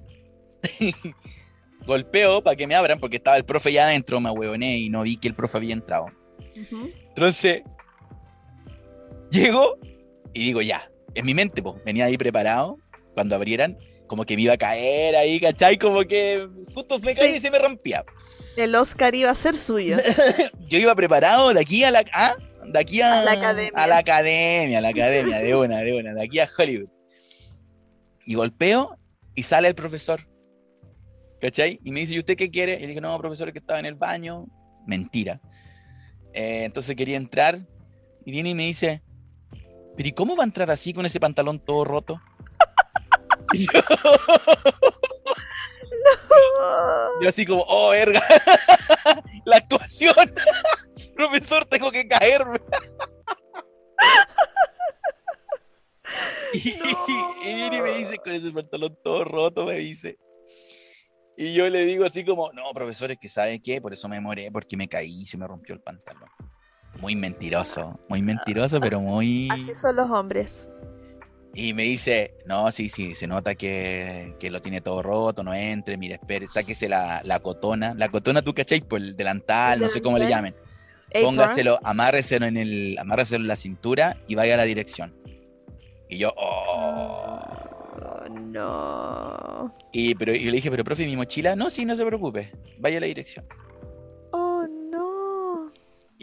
golpeo para que me abran, porque estaba el profe ya adentro, me ahueoné y no vi que el profe había entrado. Ujú. Entonces, llego y digo, ya, en mi mente, pues, venía ahí preparado, cuando abrieran, como que me iba a caer ahí, ¿cachai? Como que justo me caí Sí. y se me rompía. El Oscar iba a ser suyo. Yo iba preparado de aquí a la, ¿ah? de aquí a, A la academia. a la academia, a la academia, de una, de una, de aquí a Hollywood. Y golpeo y sale el profesor. ¿Cachai? Y me dice, ¿y usted qué quiere? Y le dije, no, profesor, que estaba en el baño. Mentira. Eh, entonces quería entrar y viene y me dice, ¿pero y cómo va a entrar así con ese pantalón todo roto? Yo, así como, oh, verga, la actuación. Profesor, tengo que caerme. y, No. y me dice, con ese pantalón todo roto, me dice. Y yo le digo así como, no, profesor, es que ¿sabe qué? Por eso me moré, porque me caí y se me rompió el pantalón. Muy mentiroso, muy mentiroso, pero muy... Así son los hombres. Y me dice, no, sí, sí, se nota que, que lo tiene todo roto, no entre, mire, espere, sáquese la, la cotona. La cotona, tú cachai, por el delantal, El no sé cómo le llamen. Póngaselo, amárreselo en el, amárreselo en la cintura y vaya a la dirección. Y yo, oh. Oh, no. Y, pero, y le dije, pero profe, mi mochila, no, sí, no se preocupe, vaya a la dirección.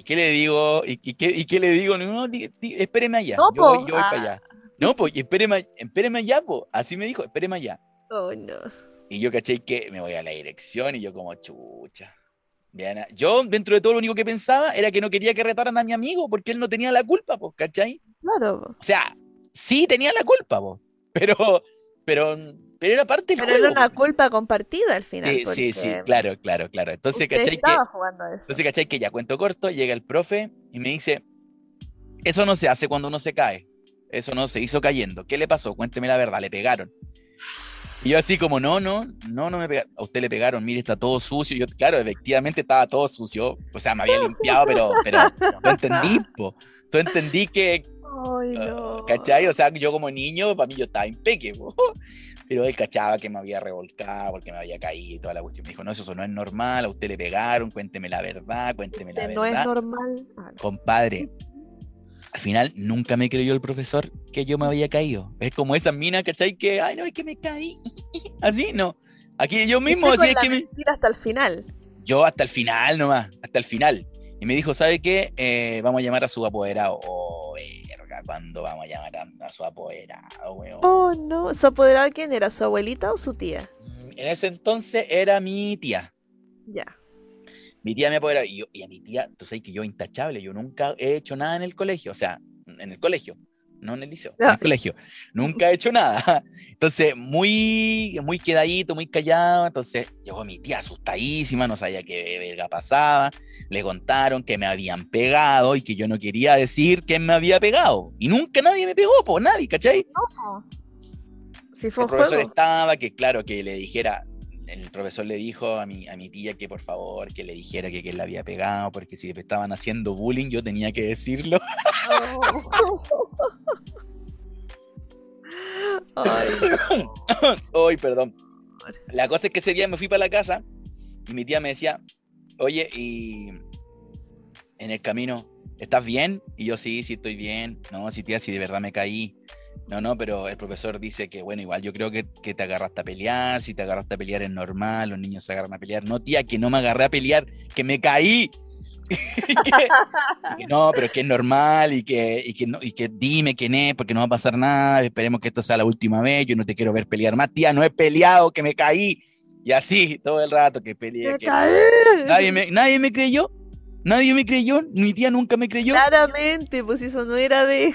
Oh, no. ¿Y qué le digo? ¿Y, y qué, y qué le digo? No, di- di- espéreme allá. No, yo voy, po. yo voy Ah. para allá. No, pues, espéreme, espéreme allá, po. Así me dijo, espéreme allá. Oh, no. Y yo caché que me voy a la dirección y yo como chucha. Vean, yo dentro de todo lo único que pensaba era que no quería que retaran a mi amigo porque él no tenía la culpa, pues, ¿cachai? Claro. O sea, sí tenía la culpa, po, pero, pero, pero era parte del Pero era una culpa compartida al final. Sí, sí, sí, claro, claro, claro. Entonces, ¿cachai? Que, jugando eso. entonces, ¿cachai? Que ya cuento corto, llega el profe y me dice, eso no se hace cuando uno se cae. Eso no se hizo cayendo. ¿Qué le pasó? Cuénteme la verdad, le pegaron. Y yo así como, no, no, no, no me pegaron. A usted le pegaron, mire, está todo sucio. Yo, claro, efectivamente estaba todo sucio. O sea, me había limpiado, pero, pero no entendí, po. Tú entendí que, Ay, Ah, no. ¿Cachai? O sea, yo como niño, para mí yo estaba impeque, po. Pero él cachaba que me había revolcado porque me había caído y toda la cuestión. Me dijo, no, eso no es normal, a usted le pegaron, cuénteme la verdad, cuénteme la Que no es verdad. normal. Ah, no. Compadre, al final nunca me creyó el profesor que yo me había caído. Es como esa mina, ¿cachai? Que, ay, no, es que me caí. Así, no. Aquí yo mismo, Usted así es que me... hasta el final. Yo hasta el final nomás, hasta el final. Y me dijo, ¿sabe qué? Eh, vamos a llamar a su apoderado. Oh, verga, ¿cuándo vamos a llamar a, a su apoderado, weón? Oh, no. ¿Su apoderado quién era? ¿Su abuelita o su tía? En ese entonces era mi tía. Ya. Mi tía me apoderaba. Y, yo- y a mi tía, tú sabes que yo intachable, yo nunca he hecho nada en el colegio. O sea, en el colegio, no en el liceo, en el colegio. Nunca he hecho nada. Entonces, muy, muy quedadito, muy callado. Entonces, llegó mi tía asustadísima, no sabía qué verga pasaba. Le contaron que me habían pegado y que yo no quería decir quién me había pegado. Y nunca nadie me pegó, pues nadie, ¿cachai? No. Si fue el profesor juego. estaba, que claro, que le dijera, el profesor le dijo a mi, a mi tía que por favor, que le dijera que, que le había pegado, porque si me estaban haciendo bullying yo tenía que decirlo. Ay, perdón. La cosa es que ese día me fui para la casa y mi tía me decía, oye, y en el camino, ¿estás bien? Y yo sí, sí estoy bien. No, sí, tía, sí de verdad me caí. No, no, pero el profesor dice que, bueno, igual yo creo que, que te agarraste a pelear, si te agarraste a pelear es normal, los niños se agarran a pelear. No, tía, que no me agarré a pelear, que me caí. Que- no, pero que es normal y que, y que, no, y que dime quién es, porque no va a pasar nada, esperemos que esto sea la última vez, yo no te quiero ver pelear más, tía, no he peleado, que me caí. Y así, todo el rato que peleé. me que- caí. Nadie, me, nadie me creyó, nadie me creyó, mi tía nunca me creyó. Claramente, pues eso no era de.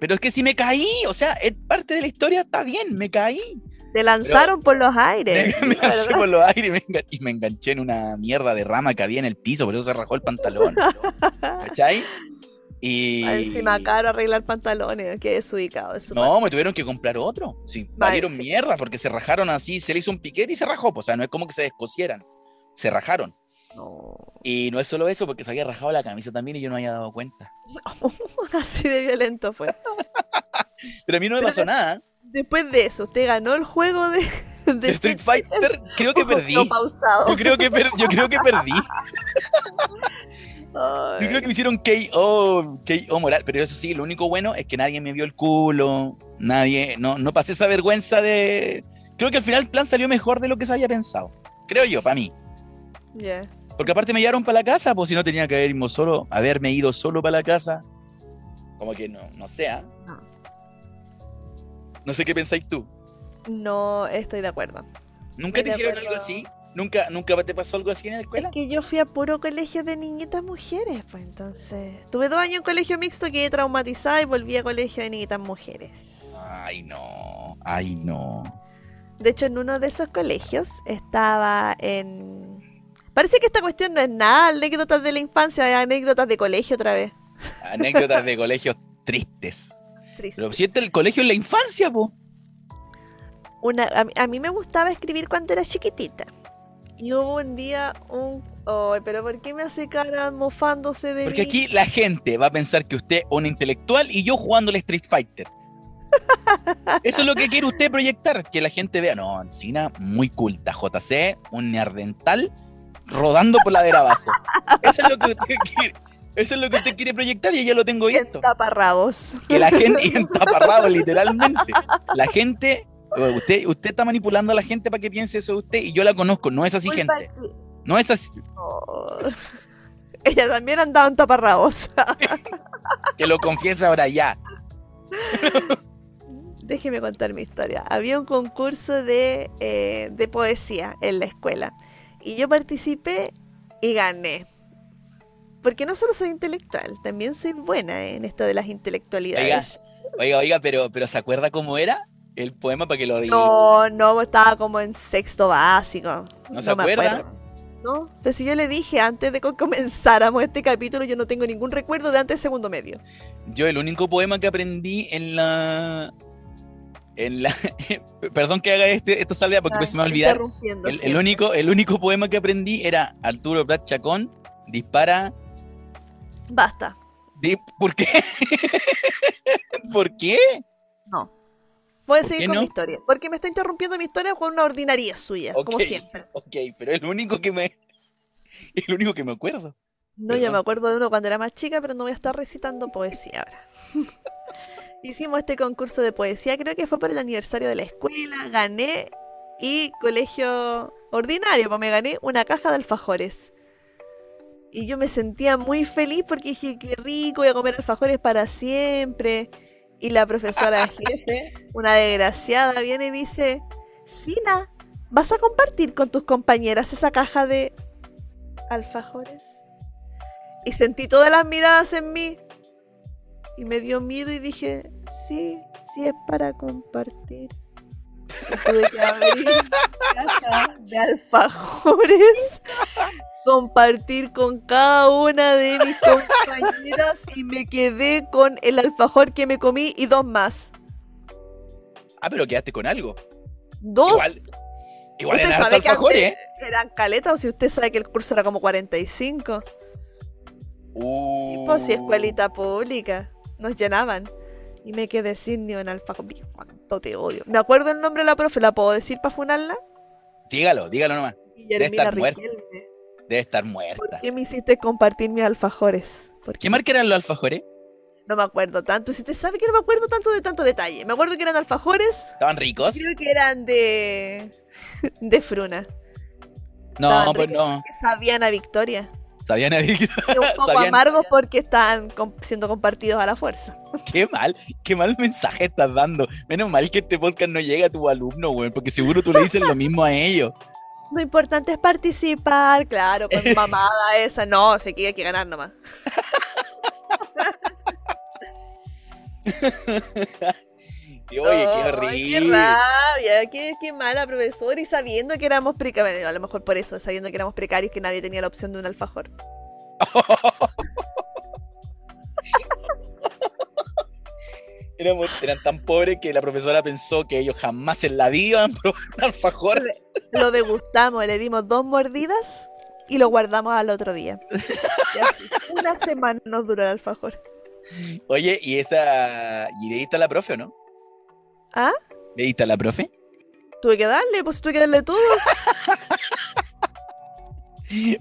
Pero es que si me caí, o sea, es parte de la historia, está bien, me caí. Te lanzaron por los aires. me la lancé por los aires y me, engan- y me enganché en una mierda de rama que había en el piso, por eso se rajó el pantalón. ¿Cachai? Y. Encima caro arreglar pantalones, que es ubicado. Es No, me tuvieron que comprar otro. Sí, valieron sí. mierda porque se rajaron así, se le hizo un piquete y se rajó. pues, O sea, no es como que se descosieran. Se rajaron. No. Y no es solo eso, porque se había rajado la camisa también y yo no había dado cuenta. Así de violento fue. Pero a mí no me pasó nada. Después de eso, usted ganó el juego de, Street Fighter, creo que perdí. Yo creo que, per- yo creo que perdí. Yo creo que me hicieron KO, KO moral. Pero eso sí, lo único bueno es que nadie me vio el culo. Nadie, no, no pasé esa vergüenza de. Creo que al final el plan salió mejor de lo que se había pensado. Creo yo, para mí. Ya. Porque aparte me llevaron para la casa, pues si no tenía que haber ido solo, haberme ido solo para la casa. Como que no, no sea. No. No sé qué pensáis tú. No estoy de acuerdo. ¿Nunca Estoy te hicieron acuerdo. algo así? ¿Nunca, ¿Nunca te pasó algo así en la escuela? Es que yo fui a puro colegio de niñitas mujeres, pues entonces. Tuve dos años en colegio mixto, quedé traumatizada y volví a colegio de niñitas mujeres. Ay, no. Ay, no. De hecho, en uno de esos colegios estaba en. Parece que esta cuestión no es nada anécdotas de la infancia, anécdotas de colegio otra vez. Anécdotas de colegios tristes. Triste. Pero siente el colegio en la infancia, po. Una, a, mí- a mí me gustaba escribir cuando era chiquitita. Y hubo un día un... Ay, pero ¿por qué me hace cara mofándose de Porque mí? aquí la gente va a pensar que usted es un intelectual y yo jugando al Street Fighter. Eso es lo que quiere usted proyectar, que la gente vea, no, Encina, muy culta, JC, un neardental rodando por la de abajo. Eso es lo que usted quiere, eso es lo que usted quiere proyectar y ya lo tengo En visto. taparrabos. Que la gente, y en taparrabo, literalmente, la gente, eh, usted, usted está manipulando a la gente para que piense eso de usted y yo la conozco, no es así, gente. No es así. Oh. Ella también andaba en taparrabos. Que lo confiese ahora ya. déjeme contar mi historia. Había un concurso de, eh, de poesía en la escuela. Y yo participé y gané. Porque no solo soy intelectual, también soy buena en esto de las intelectualidades. Oiga, oiga, pero, pero ¿se acuerda cómo era el poema para que lo diga? No, no, estaba como en sexto básico. ¿No se me acuerda? acuerdo. No, pero si yo le dije antes de que comenzáramos este capítulo, yo no tengo ningún recuerdo de antes de segundo medio. Yo el único poema que aprendí en la... En la... Perdón que haga este, esto salga porque Ah, se me va a olvidar. El, el único, el único poema que aprendí era Arturo Prat Chacón, dispara... Basta. ¿Por qué? ¿Por qué? No. Voy a ¿Por seguir con no? mi historia. Porque me está interrumpiendo mi historia con una ordinaria suya, como siempre. Ok, pero el único que me... El único que me acuerdo. No, yo me acuerdo de uno cuando era más chica, pero no voy a estar recitando poesía ahora. Hicimos este concurso de poesía, creo que fue por el aniversario de la escuela, gané y colegio ordinario, pues me gané una caja de alfajores. Y yo me sentía muy feliz porque dije, qué rico, voy a comer alfajores para siempre. Y la profesora jefe, una desgraciada, viene y dice, Sina, ¿vas a compartir con tus compañeras esa caja de alfajores? Y sentí todas las miradas en mí. Y me dio miedo y dije, sí, sí es para compartir. Tuve que abrir caja de alfajores, compartir con cada una de mis compañeras y me quedé con el alfajor que me comí y dos más. Ah, pero quedaste con algo. Dos. Igual, igual usted eran sabe hartos que alfajores, antes eran caletas o si usted sabe que el curso era como 45. ¿eh? Uh. Sí, pues sí, escuelita pública. Nos llenaban. Y me quedé sin ni un alfajor. Cuánto te odio. Me acuerdo el nombre de la profe, ¿la puedo decir para funarla? Dígalo, dígalo nomás. Guillermina estar muerta. Debe estar ¿Por muerta. qué me hiciste compartir mis alfajores? ¿Por ¿Qué marca eran los alfajores? No me acuerdo tanto. Si usted sabe que no me acuerdo tanto de tanto detalle. Me acuerdo que eran alfajores. ¿Estaban ricos? Creo que eran de. de fruna. No, Estaban pues ricos no. porque sabían a victoria. Sabían a Y un poco Sabían- amargos porque com- siendo compartidos a la fuerza. Qué mal, qué mal mensaje estás dando. Menos mal que este podcast no llega a tu alumno, güey, porque seguro tú le dices lo mismo a ellos. Lo importante es participar, claro, con mamada esa. No, sé que hay que ganar nomás. Y oye, qué Ay, horrible. Qué rabia, qué, qué mala profesora. Y sabiendo que éramos precarios, bueno, a lo mejor por eso, sabiendo que éramos precarios, que nadie tenía la opción de un alfajor. Éramos- eran tan pobres que la profesora pensó que ellos jamás en la vida iban a probar un alfajor. Lo degustamos, le dimos dos mordidas y lo guardamos al otro día. Y así, una semana nos duró el alfajor. Oye, y esa. ¿Y diste a la profe o no? ¿Ah? ¿Le diste a la profe? Tuve que darle, pues tuve que darle todo.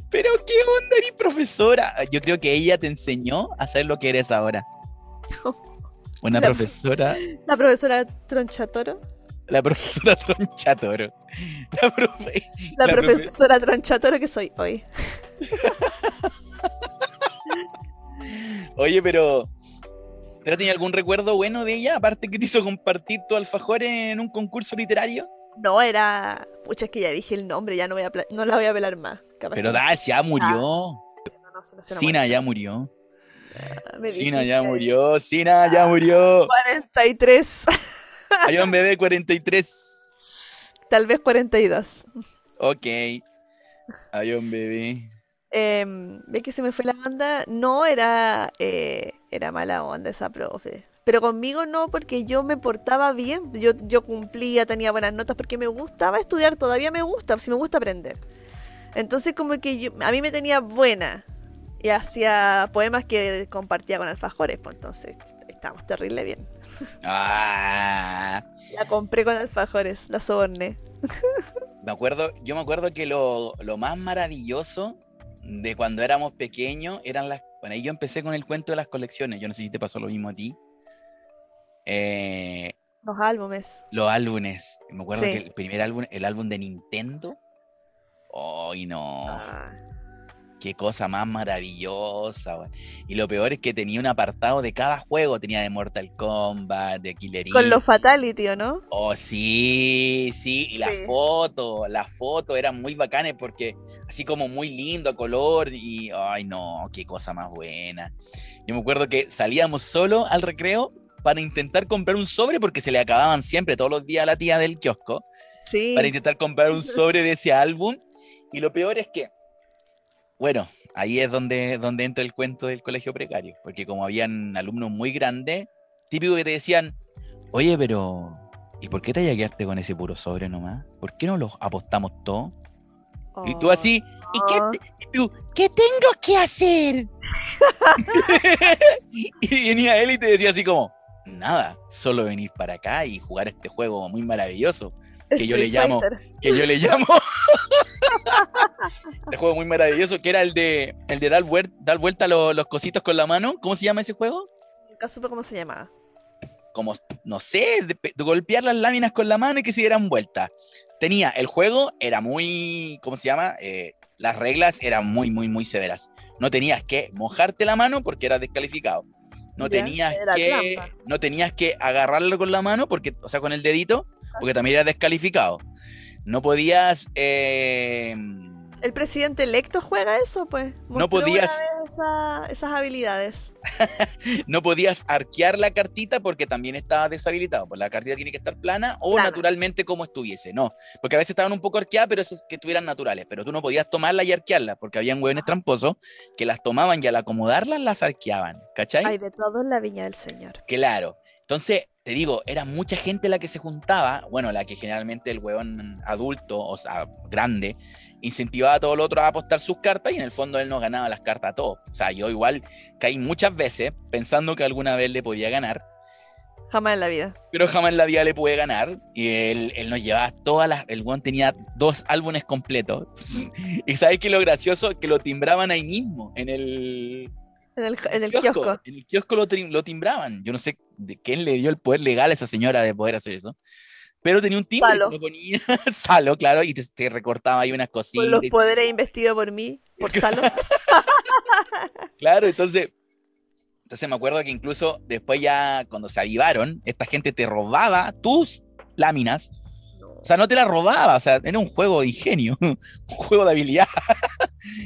Pero qué onda, eres profesora. Yo creo que ella te enseñó a ser lo que eres ahora. Una La- profesora, La profesora Tronchatoro. la profesora Tronchatoro. La profe, La, La profe- profesora Tronchatoro que soy hoy. Oye, pero. ¿Pero tenía algún recuerdo bueno de ella? Aparte que te hizo compartir tu alfajor en un concurso literario. No, era. Pucha, es que ya dije el nombre, ya no, voy a pla- no la voy a velar más. Capaz Pero que- da, ya murió. No, no, se- no se lo Sina ya murió. Sina ya murió. Sina ya murió. 43, Hay un bebé 43. tal vez 42. Ok. Hay un bebé. ¿Ves que se me fue la banda? No, era, eh, era mala onda esa profe. Pero conmigo no, porque yo me portaba bien. Yo, yo cumplía, tenía buenas notas, porque me gustaba estudiar, todavía me gusta, si me gusta aprender. Entonces como que yo, a mí me tenía buena. Y hacía poemas que compartía con alfajores, pues entonces estábamos terrible bien. Ah. La compré con alfajores, la soborné. Me acuerdo, yo me acuerdo que lo, lo más maravilloso de cuando éramos pequeños eran las. Bueno, ahí yo empecé con el cuento de las colecciones. Yo no sé si te pasó lo mismo a ti. Eh, Los álbumes. los álbumes. Me acuerdo Sí. que el primer álbum, el álbum de Nintendo. ¡Ay, no! Ah. Qué cosa más maravillosa. Y lo peor es que tenía un apartado de cada juego. Tenía de Mortal Kombat, de Killer Con los. Fatality, ¿o no? Oh, sí, sí. Y las fotos, las fotos eran muy bacanes porque así como muy lindo a color. Y, ay, no, qué cosa más buena. Yo me acuerdo que salíamos solo al recreo para intentar comprar un sobre porque se le acababan siempre todos los días a la tía del kiosco Sí. para intentar comprar un sobre de ese álbum. Y lo peor es que, bueno, ahí es donde, donde entra el cuento del colegio precario, porque como habían alumnos muy grandes, típico que te decían, oye, pero ¿y por qué te hay que quedarte con ese puro sobre nomás? ¿Por qué no los apostamos todo? Y tú Oh. así, ¿y qué, Oh. te- tú, ¿qué tengo que hacer? y venía él y te decía así como, nada, solo venir para acá y jugar este juego muy maravilloso que yo le llamo- que yo le llamo. Este juego muy maravilloso que era el de el de dar, dar vuelta lo- los cositos con la mano. ¿cómo se llama ese juego? Nunca supe cómo se llamaba. como no sé de, pe- de golpear las láminas con la mano y que se dieran vuelta. Tenía el juego era muy ¿cómo se llama? Eh, las reglas eran muy muy muy severas. No tenías que mojarte la mano porque eras descalificado. No tenías que no tenías que agarrarlo con la mano porque o sea con el dedito porque también eras descalificado no podías eh, El presidente electo juega eso, pues. No Mostró podías- vez esa- esas habilidades. no podías arquear la cartita porque también estaba deshabilitado. Pues la cartita tiene que estar plana o Plana. naturalmente como estuviese. No, porque a veces estaban un poco arqueadas, pero esos que estuvieran naturales. Pero tú no podías tomarla y arquearla porque habían hueones tramposos que las tomaban y al acomodarlas las arqueaban. ¿Cachai? Hay de todo en la viña del Señor. Claro. Entonces, te digo, era mucha gente la que se juntaba, bueno, la que generalmente el hueón adulto, o sea, grande, incentivaba a todos los otros a apostar sus cartas y en el fondo él no ganaba las cartas a todos. O sea, yo igual caí muchas veces pensando que alguna vez le podía ganar, Jamás en la vida. pero jamás en la vida le pude ganar. Y él, él nos llevaba todas las. El weón tenía dos álbumes completos. y sabes que lo gracioso que lo timbraban ahí mismo, en el, En el, en el kiosco. En el kiosco lo, lo timbraban. Yo no sé de quién le dio el poder legal a esa señora de poder hacer eso. Pero tenía un timbre Salo. que lo ponía salo, claro, y te, te recortaba ahí unas Con cositas. los y- poderes investidos por mí, por Salo. Claro, entonces. Entonces me acuerdo que incluso después ya cuando se avivaron, esta gente te robaba tus láminas. O sea, no te las robaba, o sea, era un juego de ingenio, un juego de habilidad.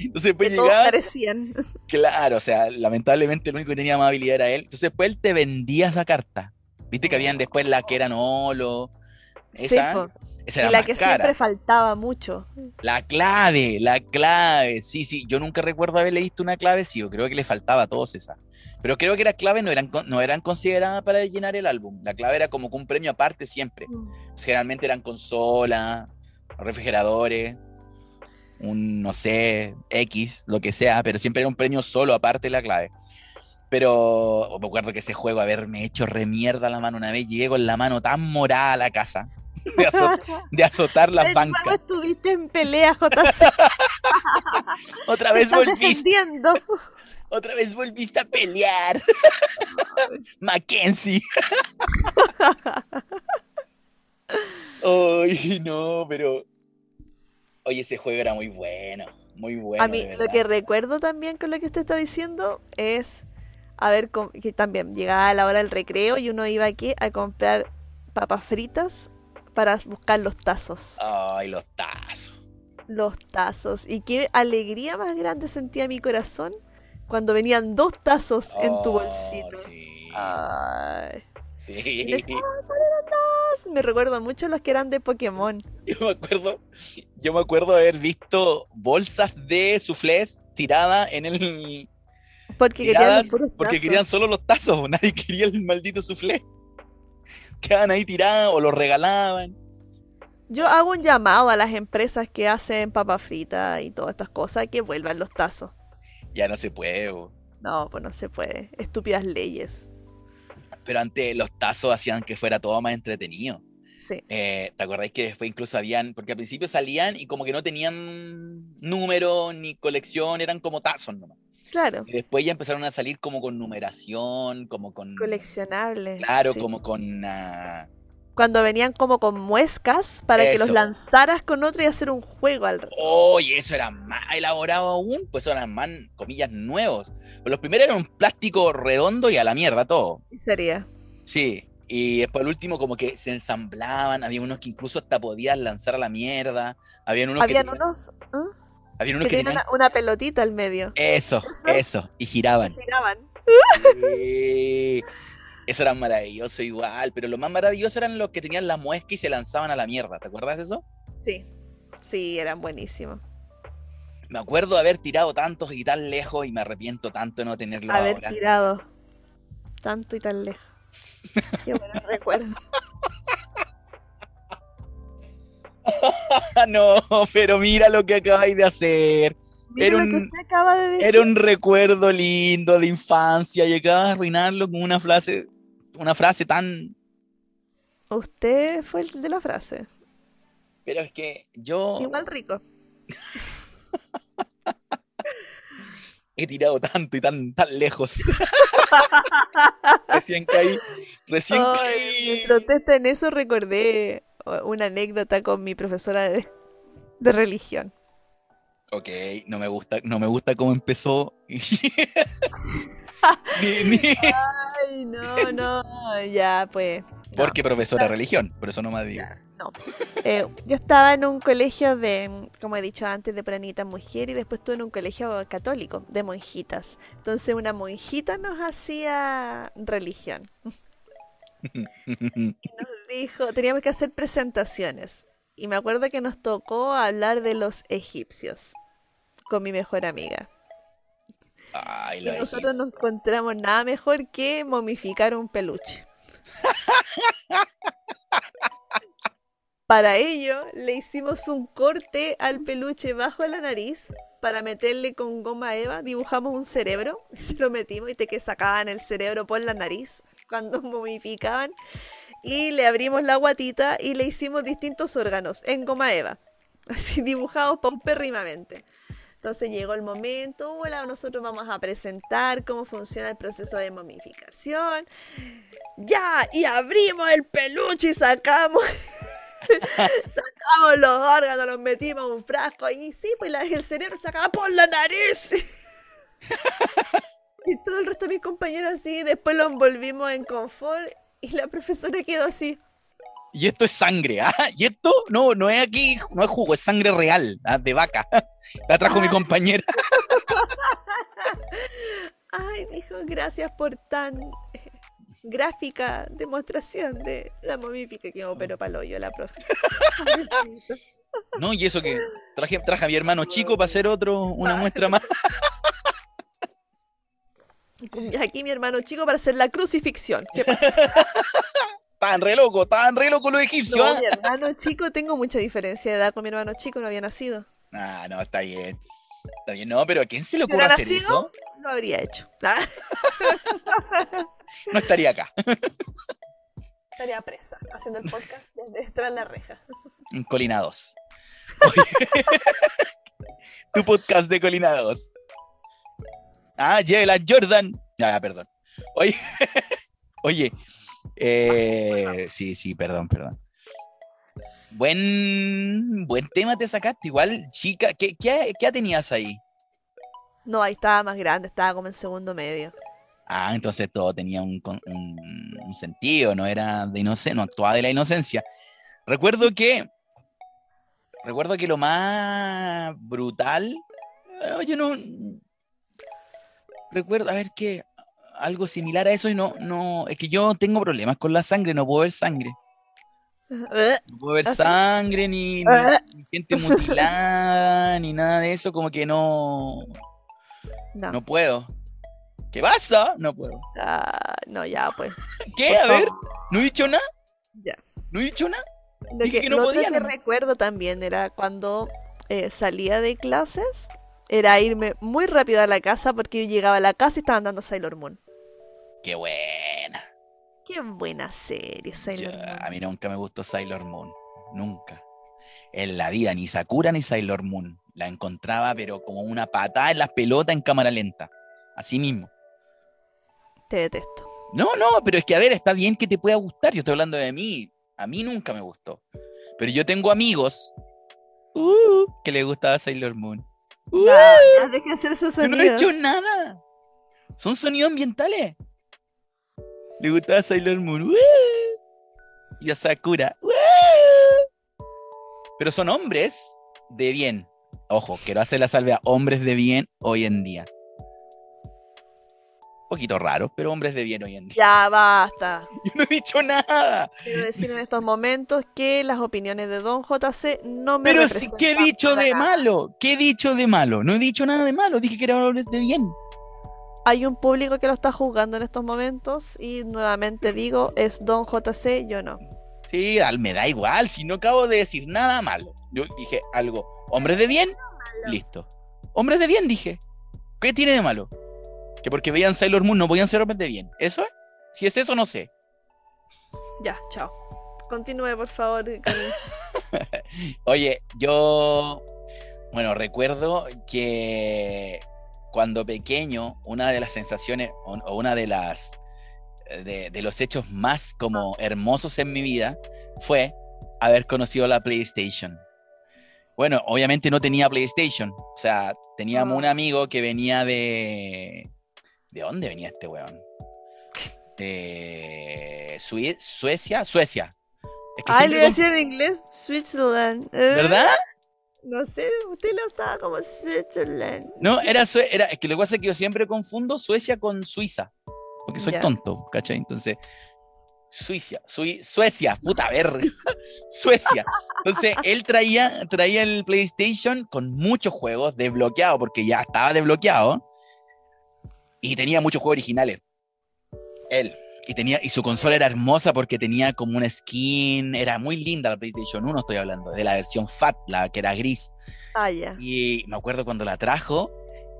Entonces después que todos llegaba, carecían. claro, o sea, lamentablemente el único que tenía más habilidad era él. Entonces después él te vendía esa carta. Viste que habían después la que eran holo. Sí, Esa, po. esa Y era la más que cara. siempre faltaba mucho. La clave, la clave. Sí, sí, yo nunca recuerdo haberle visto una clave, sí, yo creo que le faltaba a todos esa. Pero creo que las claves no eran, no eran consideradas para llenar el álbum. La clave era como que un premio aparte siempre. Generalmente eran consolas, refrigeradores, un, no sé, X, lo que sea, pero siempre era un premio solo aparte de la clave. Pero me acuerdo que ese juego, haberme hecho remierda la mano una vez, llegué con la mano tan morada a la casa de, azo- de azotar las De nuevo bancas. estuviste en pelea, JC. Otra vez volviste. Otra vez volviste a pelear. Mackenzie. Ay, no, pero. Oye, ese juego era muy bueno. Muy bueno. a mí lo que recuerdo también con lo que usted está diciendo es a ver que también llegaba la hora del recreo y uno iba aquí a comprar papas fritas para buscar los tazos. Ay, los tazos. Los tazos. Y qué alegría más grande sentía mi corazón cuando venían dos tazos en tu Oh, bolsito. Sí. Ay. sí. Y decía, "Ah, salieron dos". Me recuerdo mucho los que eran de Pokémon. Yo me acuerdo, yo me acuerdo haber visto bolsas de suflés tiradas en el. Porque querían tiradas los puros porque tazos. querían solo los tazos, nadie quería el maldito suflé. Quedaban ahí tirados o los regalaban. Yo hago un llamado a las empresas que hacen papa frita y todas estas cosas que vuelvan los tazos. Ya no se puede. bo. No, pues no se puede. Estúpidas leyes. Pero antes los tazos hacían que fuera todo más entretenido. Sí. Eh, ¿Te acordáis que después incluso habían, porque al principio salían y como que no tenían número ni colección, eran como tazos nomás. Claro. Y después ya empezaron a salir como con numeración, como con... Coleccionables. Claro, sí. como con... ah, Cuando venían como con muescas para que los lanzaras con otro y hacer un juego al Oye, eso era más elaborado aún, pues eran más, comillas, nuevos. Pero los primeros eran un plástico redondo y a la mierda todo. sería. Sí. Y después el último como que se ensamblaban, había unos que incluso hasta podían lanzar a la mierda. Habían unos Habían que tenían, unos ¿ah? habían unos que que tenían una pelotita al medio. Eso, eso, y giraban. Giraban. Sí. Eso era maravilloso igual, pero lo más maravilloso eran los que tenían la muesca y se lanzaban a la mierda. ¿Te acuerdas de eso? Sí. Sí, eran buenísimos. Me acuerdo de haber tirado tantos y tan lejos y me arrepiento tanto de no tenerlo Haber ahora. tirado tanto y tan lejos. Qué buenos recuerdos. Ah, no, pero mira lo que acabáis de hacer. Mira Era lo que un- usted acaba de decir. Era un recuerdo lindo de infancia y acabas de arruinarlo con una frase, una frase tan... Usted fue el de la frase. Pero es que yo Igual rico. he tirado tanto y tan, tan lejos. recién caí, recién Ay, caí. en protesta en eso recordé una anécdota con mi profesora de, de religión. Ok, no me gusta, no me gusta cómo empezó. Ni- ni- Ay, no, no, ya pues. no. Porque profesora de religión, por eso no me digo. No. Eh, yo estaba en un colegio de, como he dicho antes, de planita mujer y después estuve en un colegio católico de monjitas. Entonces una monjita nos hacía religión. Nos dijo, teníamos que hacer presentaciones. Y me acuerdo que nos tocó hablar de los egipcios con mi mejor amiga. Ay, Y lo nosotros no encontramos nada mejor que momificar un peluche. Para ello, le hicimos un corte al peluche bajo la nariz para meterle con goma eva, dibujamos un cerebro, y se lo metimos y te que sacaban el cerebro por la nariz cuando momificaban y le abrimos la guatita y le hicimos distintos órganos en goma eva, así dibujados paupérrimamente. Entonces llegó el momento, hola, nosotros vamos a presentar cómo funciona el proceso de momificación. Ya, y abrimos el peluche y sacamos, sacamos los órganos, los metimos en un frasco y sí, pues la- el cerebro sacaba por la nariz. y todo el resto de mis compañeros así, después lo envolvimos en confort y la profesora quedó así. Y esto es sangre, ¿ah? Y esto no, no es aquí, no es jugo, es sangre real, ¿ah? de vaca. La trajo mi compañera. Ay, dijo, gracias por tan eh, gráfica demostración de la momificación, pero pa'l hoyo la profe. No, y eso que traje, traje a mi hermano chico para hacer otro, una muestra más. Aquí mi hermano chico para hacer la crucifixión. ¿Qué pasa? Estaban re locos, estaban re locos los egipcios. No, ¿ah? mi hermano chico, tengo mucha diferencia de edad con mi hermano chico, no había nacido. Ah, no, está bien. Está bien, no, pero ¿a quién se le ocurre hacer nacido, eso? lo habría hecho. Ah, No estaría acá. estaría presa, haciendo el podcast desde tras la reja. En Colina 2. tu podcast de Colina 2. Ah, la Jordan. Ah, perdón. Oye, oye. Eh, sí, sí, perdón, perdón. Buen, buen tema te sacaste. Igual, chica, ¿qué, qué, qué tenías ahí? No, ahí estaba más grande, estaba como en segundo medio. Ah, entonces todo tenía un, un sentido, no era de inocencia, no actuaba de la inocencia. Recuerdo que, recuerdo que lo más brutal, eh, yo no, recuerdo, a ver qué, algo similar a eso y no, no, es que yo tengo problemas con la sangre, no puedo ver sangre, no puedo ver ¿Ah, sangre ni, ni- Ah. gente mutilada ni nada de eso, como que no, No, no puedo. ¿Qué pasa? No puedo. Ah, no, ya pues. ¿Qué? A ver, no he dicho nada. Ya. ¿No he dicho nada? Que, que no lo otro podía, que ¿no? recuerdo también era cuando eh, salía de clases, era irme muy rápido a la casa porque yo llegaba a la casa y estaban dando Sailor Moon. ¡Qué buena! Qué buena serie, Sailor Yo- Moon. a mí nunca me gustó Sailor Moon. Nunca. En la vida, ni Sakura ni Sailor Moon. La encontraba, pero como una patada en las pelotas en cámara lenta. Así mismo. Te detesto. No, no, pero es que a ver, está bien que te pueda gustar. Yo estoy hablando de mí. A mí nunca me gustó. Pero yo tengo amigos uh, que les gustaba Sailor Moon. Uh, deje de hacer esos yo no he sonidos. hecho nada. Son sonidos ambientales. Le gustaba Sailor Moon. y a Sakura. Pero son hombres de bien. Ojo, quiero hacer la salve a hombres de bien hoy en día. Un poquito raro, pero hombres de bien hoy en día. Ya basta. Yo no he dicho nada. Quiero decir en estos momentos que las opiniones de Don JC no me Pero sí, ¿qué he dicho de nada. malo? ¿Qué he dicho de malo? No he dicho nada de malo. Dije que era hombres de bien. Hay un público que lo está juzgando en estos momentos y nuevamente digo, es Don JC, yo no. Sí, al- me da igual. Si no acabo de decir nada malo. Yo dije algo. Hombres de bien, listo. Hombres de bien, dije. ¿Qué tiene de malo? Que porque veían Sailor Moon no podían ser hombres de bien. ¿Eso es? Si es eso, no sé. Ya, chao. Continúe, por favor. Oye, yo, bueno, recuerdo que cuando pequeño, una de las sensaciones o una de las de, de los hechos más como hermosos en mi vida fue haber conocido la PlayStation. Bueno, obviamente no tenía PlayStation, o sea, teníamos Ah. un amigo que venía de ¿De dónde venía este weón? De Sue- Suecia, Suecia. Es que Ah, le siempre iba a con- decir en inglés Switzerland. Eh, ¿Verdad? No sé, usted lo estaba como Switzerland. No, era, era es que lo que pasa es que yo siempre confundo Suecia con Suiza, porque soy tonto, ¿cachai? Entonces, Suiza, Sui- Suecia, puta ver, Suecia. Entonces, él traía, traía el PlayStation con muchos juegos desbloqueados, porque ya estaba desbloqueado, y tenía muchos juegos originales. Él. Y, tenía, y su consola era hermosa porque tenía como una skin, era muy linda la PlayStation 1, estoy hablando, de la versión FAT, la que era gris. Ah, ya. Y me acuerdo cuando la trajo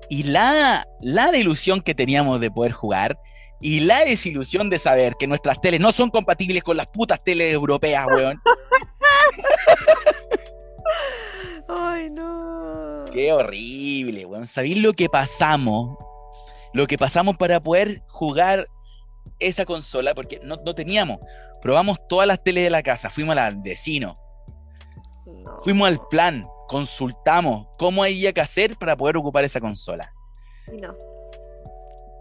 y la, la desilusión que teníamos de poder jugar y la desilusión de saber que nuestras teles no son compatibles con las putas teles europeas, weón. Ay, no. Qué horrible, weón. ¿Sabéis lo que pasamos? Lo que pasamos para poder jugar esa consola, porque no, no teníamos. Probamos todas las teles de la casa, fuimos al vecino, No. fuimos al plan, consultamos cómo había que hacer para poder ocupar esa consola. No.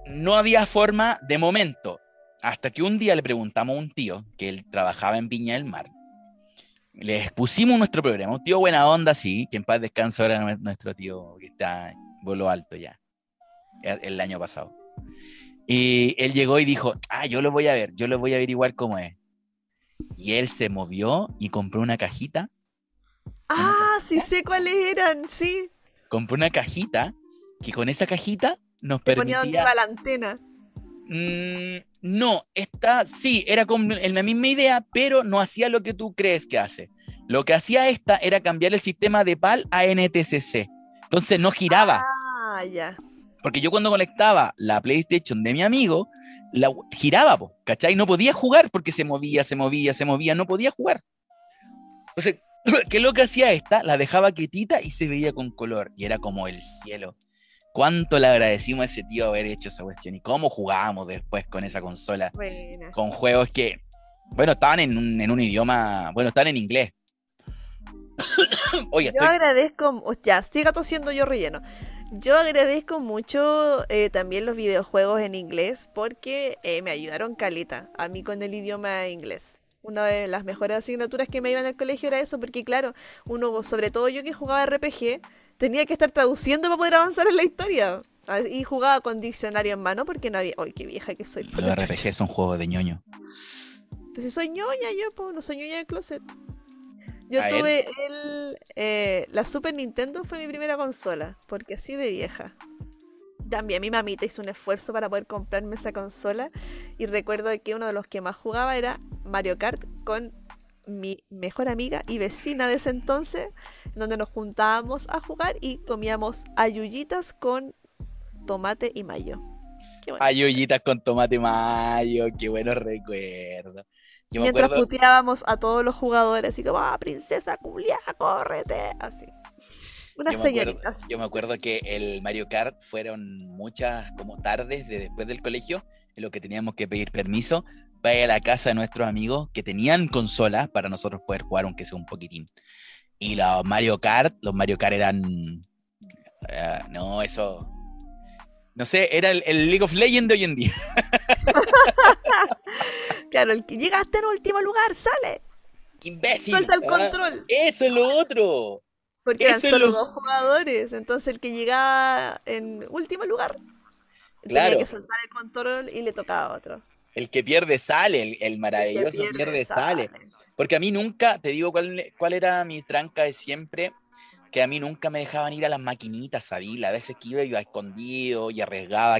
no había forma de momento. Hasta que un día le preguntamos a un tío, que él trabajaba en Piña del Mar. Le expusimos nuestro programa. Un tío buena onda, sí, que en paz descansa ahora nue- nuestro tío que está en vuelo alto ya. El año pasado. Y él llegó y dijo, ah, yo lo voy a ver, yo lo voy a averiguar cómo es. Y él se movió y compró una cajita. Ah, sí sé cuáles eran, sí. Compró una cajita que con esa cajita nos Te ponía donde permitía... iba la antena. Mm, no, esta sí, era con la misma idea, pero no hacía lo que tú crees que hace. Lo que hacía esta era cambiar el sistema de PAL a NTCC. Entonces no giraba, Ah, ya. Porque yo cuando conectaba la PlayStation de mi amigo, la giraba, po, ¿cachai? No podía jugar porque se movía, se movía, se movía, no podía jugar. Entonces, ¿qué es lo que hacía esta? La dejaba quietita y se veía con color, y era como el cielo. ¿Cuánto le agradecimos a ese tío haber hecho esa cuestión? ¿Y cómo jugábamos después con esa consola? Buena. con juegos que, bueno, estaban en un, en un idioma, bueno, están en inglés. Oye, Yo estoy, agradezco, ya, siga tosiendo yo relleno. Yo agradezco mucho eh, también los videojuegos en inglés porque eh, me ayudaron caleta a mí con el idioma inglés. Una de las mejores asignaturas que me iban al colegio era eso, porque claro, uno, sobre todo yo que jugaba RPG, tenía que estar traduciendo para poder avanzar en la historia. Ah, Y jugaba con diccionario en mano porque no había... ¡Ay, qué vieja que soy! los RPG son juegos de ñoño. pues si soy ñoña yo, pues no soy ñoña de closet. Yo tuve el... eh, la Super Nintendo fue mi primera consola, porque así de vieja. También mi mamita hizo un esfuerzo para poder comprarme esa consola y recuerdo que uno de los que más jugaba era Mario Kart con mi mejor amiga y vecina de ese entonces, donde nos juntábamos a jugar y comíamos ayuyitas con tomate y mayo. Ollitas con tomate mayo, qué buenos recuerdos. Yo Mientras acuerdo, puteábamos a todos los jugadores, así como, ah, princesa culia, córrete, así. Unas yo me acuerdo- señoritas. yo me acuerdo que el Mario Kart fueron muchas como tardes de después del colegio en lo que teníamos que pedir permiso vaya a la casa de nuestros amigos que tenían consolas para nosotros poder jugar aunque sea un poquitín. Y los Mario Kart, los Mario Kart eran... eh, no, eso... No sé, era el, el League of Legends de hoy en día. Claro, el que llegaste en último lugar, sale. ¡Imbécil! Suelta el Ah, control. Eso es lo otro. Porque eran Eso solo lo- dos jugadores. Entonces el que llegaba en último lugar Claro. tenía que soltar el control y le tocaba a otro. El que pierde sale, el, el maravilloso pierde, sale. Porque a mí nunca, te digo cuál, cuál era mi tranca de siempre, que a mí nunca me dejaban ir a las maquinitas, ¿sabí? A veces que iba, escondido y arriesgaba,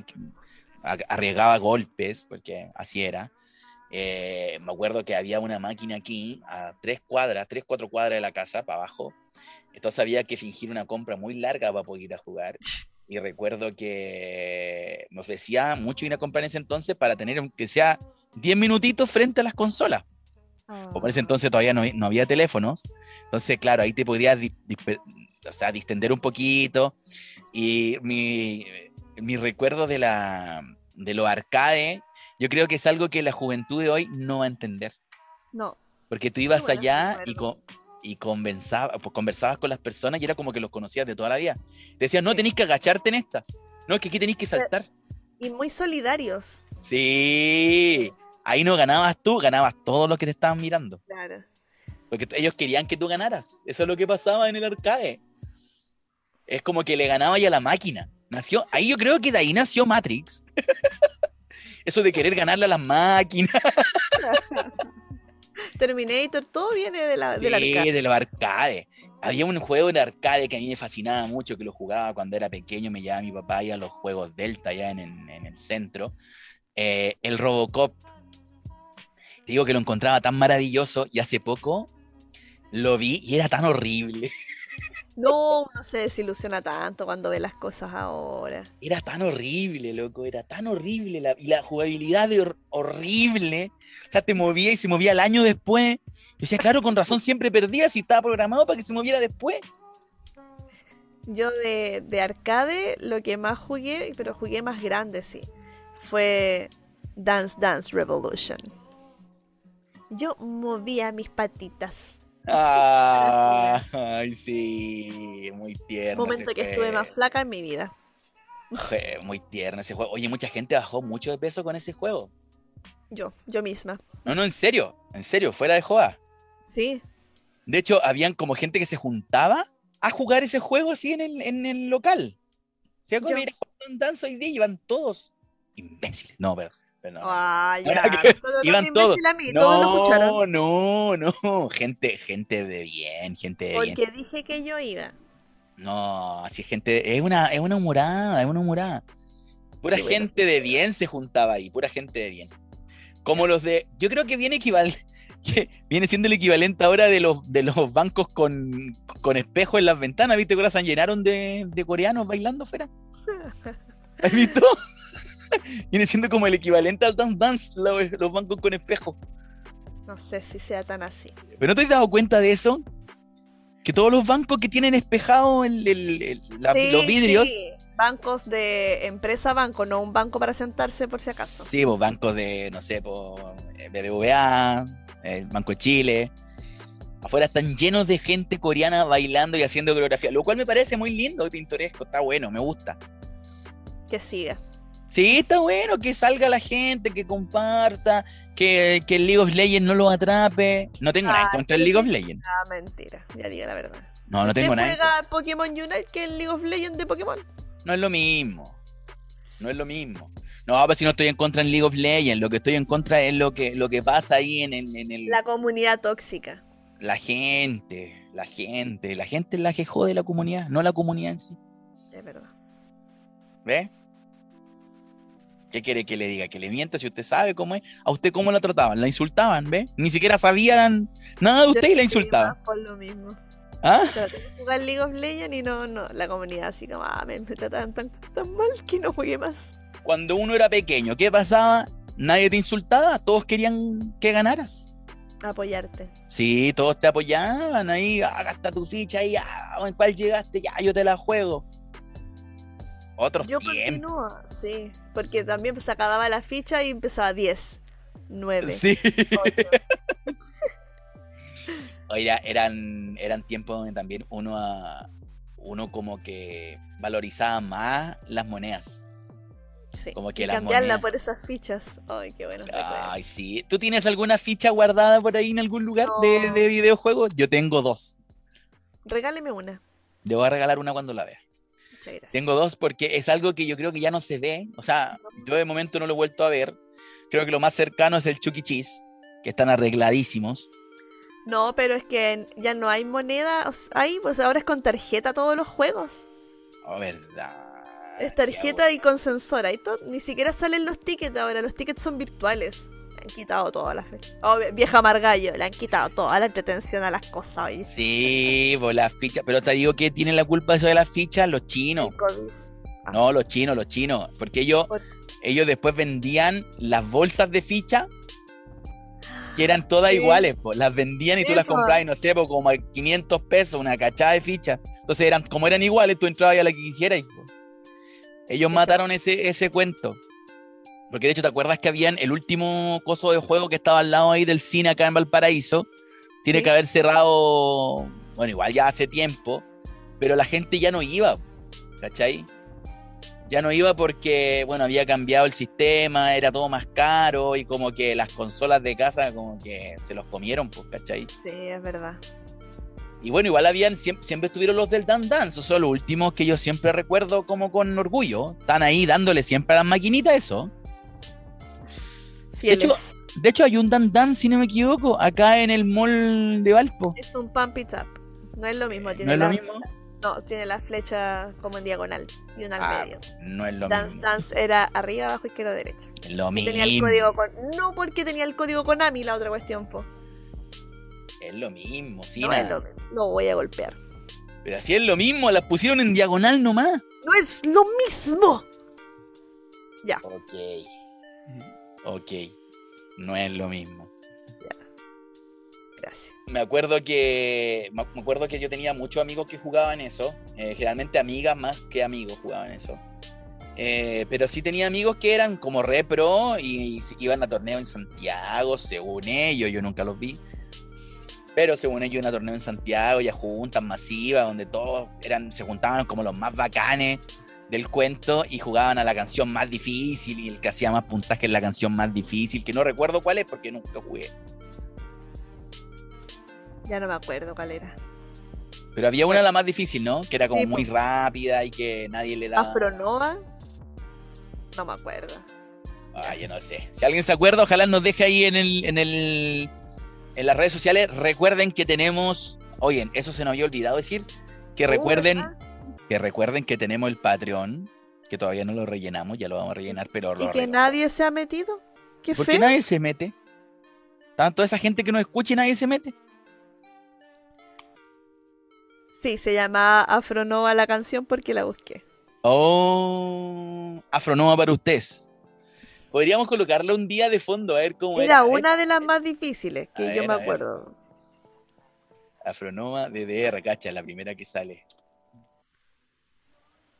arriesgaba golpes, porque así era. Eh, me acuerdo que había una máquina aquí, a tres cuadras, tres, cuatro cuadras de la casa, para abajo. Entonces había que fingir una compra muy larga para poder ir a jugar. Y recuerdo que me ofrecía mucho ir a comprar en ese entonces para tener, aunque sea 10 minutitos frente a las consolas. Como en ese entonces todavía no, no había teléfonos. Entonces, claro, ahí te podías o sea, distender un poquito. Y mi, mi recuerdo de, la, de los arcades, yo creo que es algo que la juventud de hoy no va a entender. No. Porque tú ibas allá y, con, y conversaba- pues, conversabas con las personas y era como que los conocías de toda la vida. Te decían, no, tenéis que agacharte en esta. No, es que aquí tenéis que saltar. Y muy solidarios. Sí. Ahí no ganabas tú, ganabas todos los que te estaban mirando. Claro. Porque ellos querían que tú ganaras. Eso es lo que pasaba en el arcade. Es como que le ganaba ya a la máquina. Nació, ahí yo creo que de ahí nació Matrix. Eso de querer ganarle a las máquinas. Terminator, todo viene de la, del Sí, arcade. de los arcades. Había un juego de arcade que a mí me fascinaba mucho, que lo jugaba cuando era pequeño, me llevaba mi papá y a los juegos Delta allá en, en- en el centro. Eh, el Robocop. Te digo que lo encontraba tan maravilloso y hace poco lo vi y era tan horrible. No, uno se desilusiona tanto cuando ve las cosas ahora. Era tan horrible, loco, era tan horrible. la- y la jugabilidad de hor- horrible. O sea, te movía y se movía el año después. Yo decía, claro, con razón siempre perdía si estaba programado para que se moviera después. Yo de, de arcade lo que más jugué, pero jugué más grande, sí, fue Dance Dance Revolution. Yo movía mis patitas. Ah, Ay, sí, muy tierno. Momento que estuve más flaca en mi vida. Muy tierno ese juego. Oye, mucha gente bajó mucho de peso con ese juego. Yo, yo misma. No, no, en serio, en serio, fuera de joda. Sí, De hecho, habían como gente que se juntaba a jugar ese juego así en el, en el local. O sea, como Yo- mira, un danza hoy día iban todos imbéciles. No, pero, pero no. Ah, Ahora ya. que Todo iban todos. No, no, no. Gente, gente de bien, gente de bien. Porque dije que yo iba. No, así gente, es una, es una humorada, es una humorada. Pura Qué bueno. gente de bien se juntaba ahí, pura gente de bien. Como los de, yo creo que viene equival, que viene siendo el equivalente ahora de los, de los bancos con, con espejo en las ventanas, ¿viste? Que ahora se llenaron de, de coreanos bailando afuera. ¿Has visto? viene siendo como el equivalente al dance dance, los, bancos con espejo. No sé si sea tan así. ¿Pero no te has dado cuenta de eso? Que todos los bancos que tienen espejado el- el- el- la- Sí, los vidrios sí. Bancos de empresa banco, no un banco para sentarse por si acaso. Sí, pues bancos de, no sé, pues, eh, BBVA, el Banco de Chile. Afuera están llenos de gente coreana bailando y haciendo coreografía, lo cual me parece muy lindo y pintoresco, está bueno, me gusta. Que siga. Sí, está bueno que salga la gente, que comparta, que, que el League of Legends no lo atrape. No tengo nada en contra del League of Legends. Ah, mentira. Ya diga la verdad. No, no tengo ¿Usted nada. en juega Pokémon Unite que el League of Legends de Pokémon? No es lo mismo. No es lo mismo. No, pero si no estoy en contra en League of Legends, lo que estoy en contra es lo que, lo que pasa ahí en, el- en el... La comunidad tóxica. La gente, la gente, la gente es la que jode la comunidad, no la comunidad en sí. Es verdad. ¿Ve? ¿Qué quiere que le diga? Que le mienta si usted sabe cómo es. ¿A usted cómo la trataban? La insultaban, ¿ve? Ni siquiera sabían nada de usted y la insultaban. Por lo mismo. ¿Ah? Jugar League of Legends y no, no. La comunidad así como, ah, me, me trataban tan, tan mal que no jugué más. Cuando uno era pequeño, ¿qué pasaba? Nadie te insultaba, todos querían que ganaras. Apoyarte. Sí, todos te apoyaban ahí, ah, gasta tu ficha ahí, ah, ¿en cuál llegaste? Ya, yo te la juego. Otros Yo tiempos. continúo, sí. Porque también se acababa la ficha y empezaba 10. 9. Sí. Oiga, eran, eran tiempos donde también uno, ah, uno como que valorizaba más las monedas. Sí. Como que y las cambiarla monedas- por esas fichas. Ay, qué bueno. Ay, sí. ¿Tú tienes alguna ficha guardada por ahí en algún lugar de, de videojuegos? Yo tengo dos. Regáleme una. Le voy a regalar una cuando la vea. Tengo dos porque es algo que yo creo que ya no se ve. O sea, yo de momento no lo he vuelto a ver. Creo que lo más cercano es el Chucky Cheese, que están arregladísimos. No, pero es que ya no hay moneda. o sea, hay, pues ahora es con tarjeta todos los juegos. Oh, verdad. Es tarjeta y con sensor. Ahí ni siquiera salen los tickets ahora. Los tickets son virtuales. Han quitado toda la fe. Oh, vie- vieja Margallo, le han quitado toda la entretención a las cosas hoy. Sí, pues las fichas. Pero te digo que tienen la culpa de eso de las fichas los chinos. No, los chinos, los chinos. Porque ellos, Por- ellos después vendían las bolsas de ficha que eran todas Sí. iguales. pues, Las vendían y tú las comprabas, no sé, po, como a 500 pesos, una cachada de fichas. Entonces, eran, como eran iguales, tú entrabas a la que quisieras. po. Ellos mataron ese, ese cuento. Porque de hecho, ¿te acuerdas que habían el último coso de juego que estaba al lado ahí del cine acá en Valparaíso? Tiene Sí. que haber cerrado, bueno, igual ya hace tiempo, pero la gente ya no iba, ¿cachai? Ya no iba porque, bueno, había cambiado el sistema, era todo más caro y como que las consolas de casa como que se los comieron, pues, ¿cachai? Sí, es verdad. Y bueno, igual habían, siempre, siempre estuvieron los del Dan Dance, esos son los últimos que yo siempre recuerdo como con orgullo. Están ahí dándole siempre a las maquinitas eso. Fieles. hecho- De hecho, hay un Dan Dance, si no me equivoco, acá en el mall de Valpo. es un pump it up. No es lo mismo. Tiene ¿No es lo la- mismo? No, tiene la flecha como en diagonal y una al Ah, medio. No es lo Dance mismo. Dance era arriba, abajo, izquierda, derecha. Es lo mismo. tenía el código con. No porque tenía el código Konami, la otra cuestión, po. Es lo mismo, sí. no es lo mismo. No voy a golpear. Pero así es lo mismo, las pusieron en diagonal nomás. ¡No es lo mismo! Ya. Ok. Ok. No es lo mismo. Gracias. Me acuerdo que. Me acuerdo que yo tenía muchos amigos que jugaban eso. eh, generalmente amigas más que amigos jugaban eso. Eh, pero sí tenía amigos que eran como re pro y, iban a torneo en Santiago, según ellos, yo nunca los vi. Pero según ellos a torneo en Santiago y a juntas masivas, donde todos eran, se juntaban como los más bacanes del cuento y jugaban a la canción más difícil y el que hacía más puntaje en la canción más difícil, que no recuerdo cuál es porque nunca jugué. Ya no me acuerdo cuál era. Pero había una la más difícil, ¿no? Que era como Sí, muy po. rápida y que nadie le daba. Afronova. No me acuerdo. Ah, yo no sé. Si alguien se acuerda, ojalá nos deje ahí en el, en el en las redes sociales. Recuerden que tenemos. Oye, eso se nos había olvidado decir. Que Oh, recuerden. Que recuerden que tenemos el Patreon, que todavía no lo rellenamos, ya lo vamos a rellenar, pero lo ¿Y que nadie se ha metido? ¿Qué ¿Por qué feo? nadie se mete? Tanto esa gente que nos escucha y nadie se mete. Sí, se llama Afronova la canción porque la busqué. Oh, Afronoma para ustedes. Podríamos colocarla un día de fondo a ver cómo era. Era una de las más difíciles que A yo ver, me acuerdo. Afronoma DDR, cacha, la primera que sale.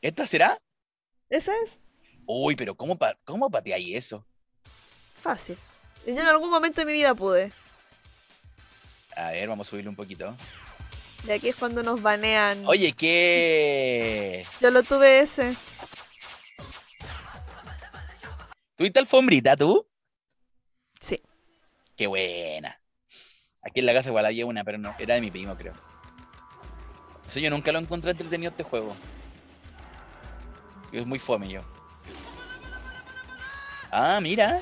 ¿Esta será? ¿Esa es? Uy, pero ¿cómo, pa cómo pateáis eso? Fácil. Yo en algún momento de mi vida pude. A ver, vamos a subirle un poquito. Y aquí es cuando nos banean. Oye, ¿qué? Yo lo tuve ese. ¿Tuviste alfombrita tú? Sí. Qué buena. Aquí en la casa igual había una, pero no, era de mi primo, creo. Eso yo nunca lo encontré entretenido este juego. Es muy fome yo. Ah, mira.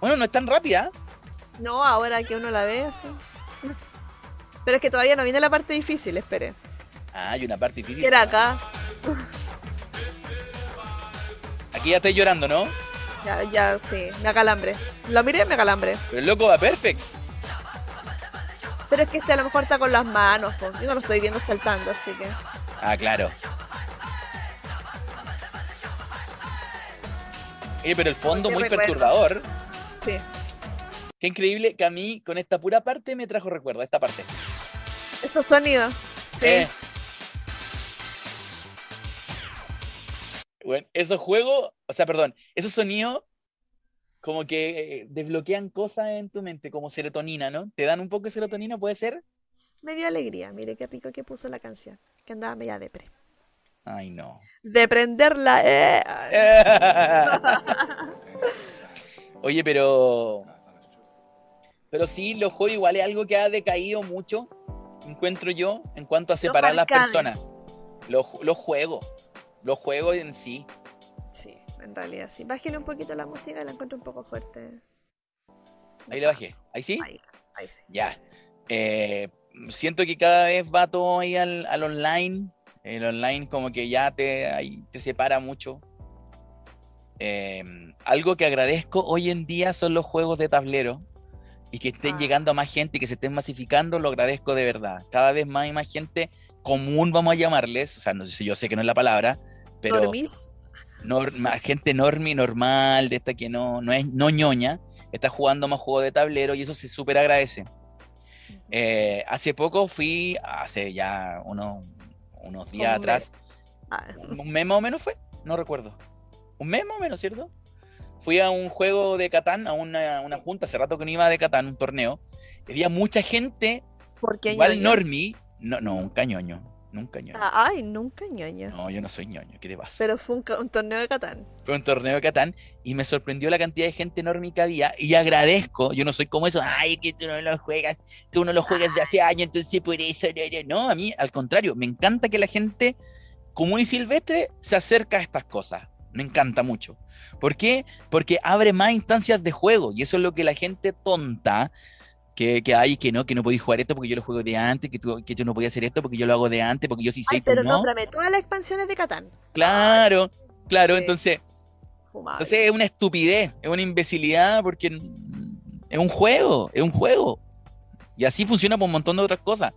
Bueno, no es tan rápida. No, ahora que uno la ve así. Pero es que todavía no viene la parte difícil, espere. Ah, hay una parte difícil. Era acá. Aquí ya estoy llorando, ¿no? Ya, ya, sí. Me acalambre. Lo miré, me acalambre. Pero el loco va perfect. Pero es que este a lo mejor está con las manos. Yo no lo estoy viendo saltando, así que. Ah, claro. Pero el fondo muy perturbador. Sí. Qué increíble que a mí con esta pura parte me trajo recuerdo, esta parte. Estos sonidos. Sí. Eh. Bueno, esos juegos, o sea, perdón, esos sonidos como que eh, desbloquean cosas en tu mente, como serotonina, ¿no? ¿Te dan un poco de serotonina, puede ser? Me dio alegría, mire qué rico que puso la canción, que andaba media depre. Ay, no. De prenderla, eh. Oye, pero. Pero sí, los juegos igual es algo que ha decaído mucho, encuentro yo, en cuanto a separar las arcades. personas. Los, los juegos. Los juegos en sí. Sí, en realidad sí. Bájale un poquito la música, la encuentro un poco fuerte. Ahí le bajé. ¿Ahí sí? Ahí, ahí sí. Ya. ahí sí. Eh, siento que cada vez va todo ahí al, al online. El online como que ya te, ahí te separa mucho. Eh, algo que agradezco hoy en día son los juegos de tablero y que estén Ah. llegando a más gente y que se estén masificando, lo agradezco de verdad. Cada vez más y más gente común, vamos a llamarles, o sea, no sé si yo sé que no es la palabra, pero ¿Dormís? gente normie, normal, de esta que no, no es no ñoña, está jugando más juegos de tablero y eso se súper agradece. Eh, hace poco fui, hace ya unos, unos días atrás. Ah, un mes más o menos fue, no recuerdo. Un mes más o menos, ¿cierto? Fui a un juego de Catán, a una, una junta, hace rato que no iba de Catán, un torneo. Había mucha gente, ¿Por qué igual ñoño? normie, no, no, un cañoño, nunca ñoño. Ah, ay, nunca ñoño. No, yo no soy ñoño, ¿qué te pasa? Pero fue un, torneo de Catán. fue un torneo de Catán y me sorprendió la cantidad de gente enorme que había y agradezco, yo no soy como eso, ay, que tú no lo juegas, tú no lo juegas de hace años, entonces por eso, no, a mí al contrario, me encanta que la gente común y silvestre se acerca a estas cosas, me encanta mucho. ¿Por qué? Porque abre más instancias de juego y eso es lo que la gente tonta que, que hay, que no, que no podéis jugar esto porque yo lo juego de antes, que tú, que tú no podías hacer esto porque yo lo hago de antes, porque yo sí sé, Ay, pero no. nómbrame todas las expansiones de Catán. Claro, claro, Sí. entonces... Fumable. Entonces es una estupidez, es una imbecilidad porque es un juego, es un juego. Y así funciona por un montón de otras cosas.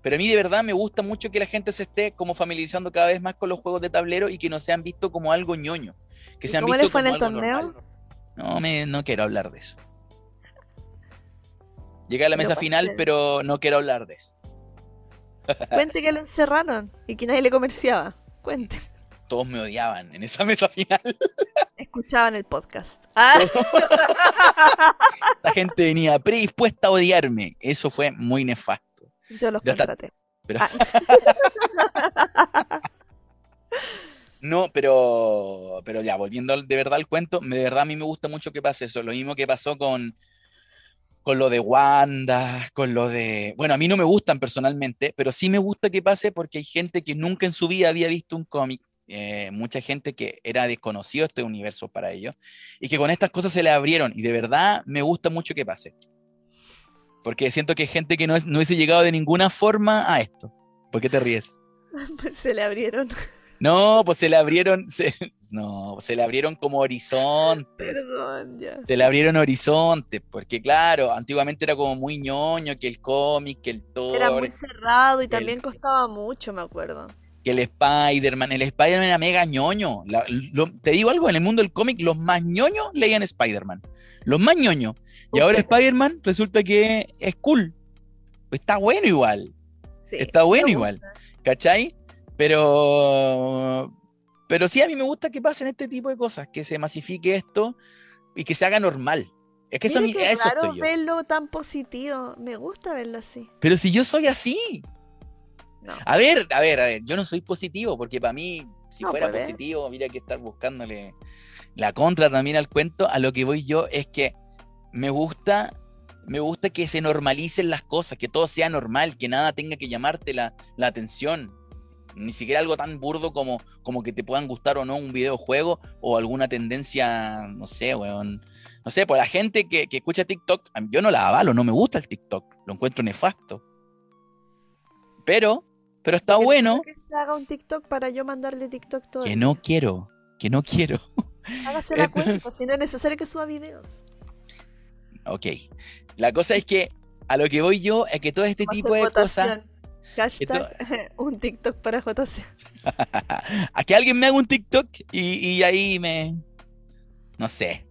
Pero a mí de verdad me gusta mucho que la gente se esté como familiarizando cada vez más con los juegos de tablero y que no sean vistos como algo ñoño. Que ¿Y sean cómo vistos les fue en el torneo? normal. No, me, no quiero hablar de eso. Llegué a la Pero mesa ¿por final, pero no quiero hablar de eso. Cuente que lo encerraron y que nadie le comerciaba. Cuente. Todos me odiaban en esa mesa final. Escuchaban el podcast. Ah, La gente venía predispuesta a odiarme. Eso fue muy nefasto. yo los está. contraté. Pero, Ah. no, pero, pero ya, volviendo de verdad al cuento, de verdad a mí me gusta mucho que pase eso. Lo mismo que pasó con, con lo de Wanda, con lo de... Bueno, a mí no me gustan personalmente, pero sí me gusta que pase porque hay gente que nunca en su vida había visto un cómic. eh, mucha gente que era desconocido este universo para ellos y que con estas cosas se le abrieron y de verdad me gusta mucho que pase porque siento que hay gente que no, es, no hubiese llegado de ninguna forma a esto ¿por qué te ríes? Pues se le abrieron. No, pues se le abrieron, se- no, se le abrieron como horizontes. Perdón, ya. Se le abrieron horizontes, porque claro, antiguamente era como muy ñoño, que el cómic, que el Era Thor, muy cerrado y también costaba mucho, me acuerdo. que el Spider-Man. El Spider-Man era mega ñoño. La- lo- te digo algo, en el mundo del cómic, los más ñoños leían Spider-Man. Los más ñoños. Y ahora Spider-Man resulta que es cool. Está bueno igual. Sí, Está bueno igual. ¿Cachai? Pero. Pero sí, a mí me gusta que pasen este tipo de cosas, que se masifique esto y que se haga normal. Es que eso, Mira a eso raro estoy yo. verlo tan positivo. Me gusta verlo así. Pero si yo soy así. No. A ver, a ver, a ver, yo no soy positivo, porque para mí, si No, fuera positivo, mira que estar buscándole la contra también al cuento, a lo que voy yo es que me gusta, me gusta que se normalicen las cosas, que todo sea normal, que nada tenga que llamarte la, la atención. Ni siquiera algo tan burdo como, como que te puedan gustar o no un videojuego o alguna tendencia, no sé, weón. No sé, pues la gente que, que escucha TikTok, yo no la avalo, no me gusta el TikTok, lo encuentro nefasto. Pero, pero está Porque bueno Que se haga un TikTok para yo mandarle TikTok todo. que no quiero, que no quiero. Hágase la cuenta, si no es necesario que suba videos. Ok. La cosa es que a lo que voy yo es que todo este Vamos tipo de cosas. Hashtag un TikTok para JC. a que alguien me haga un TikTok y, y ahí me... No sé,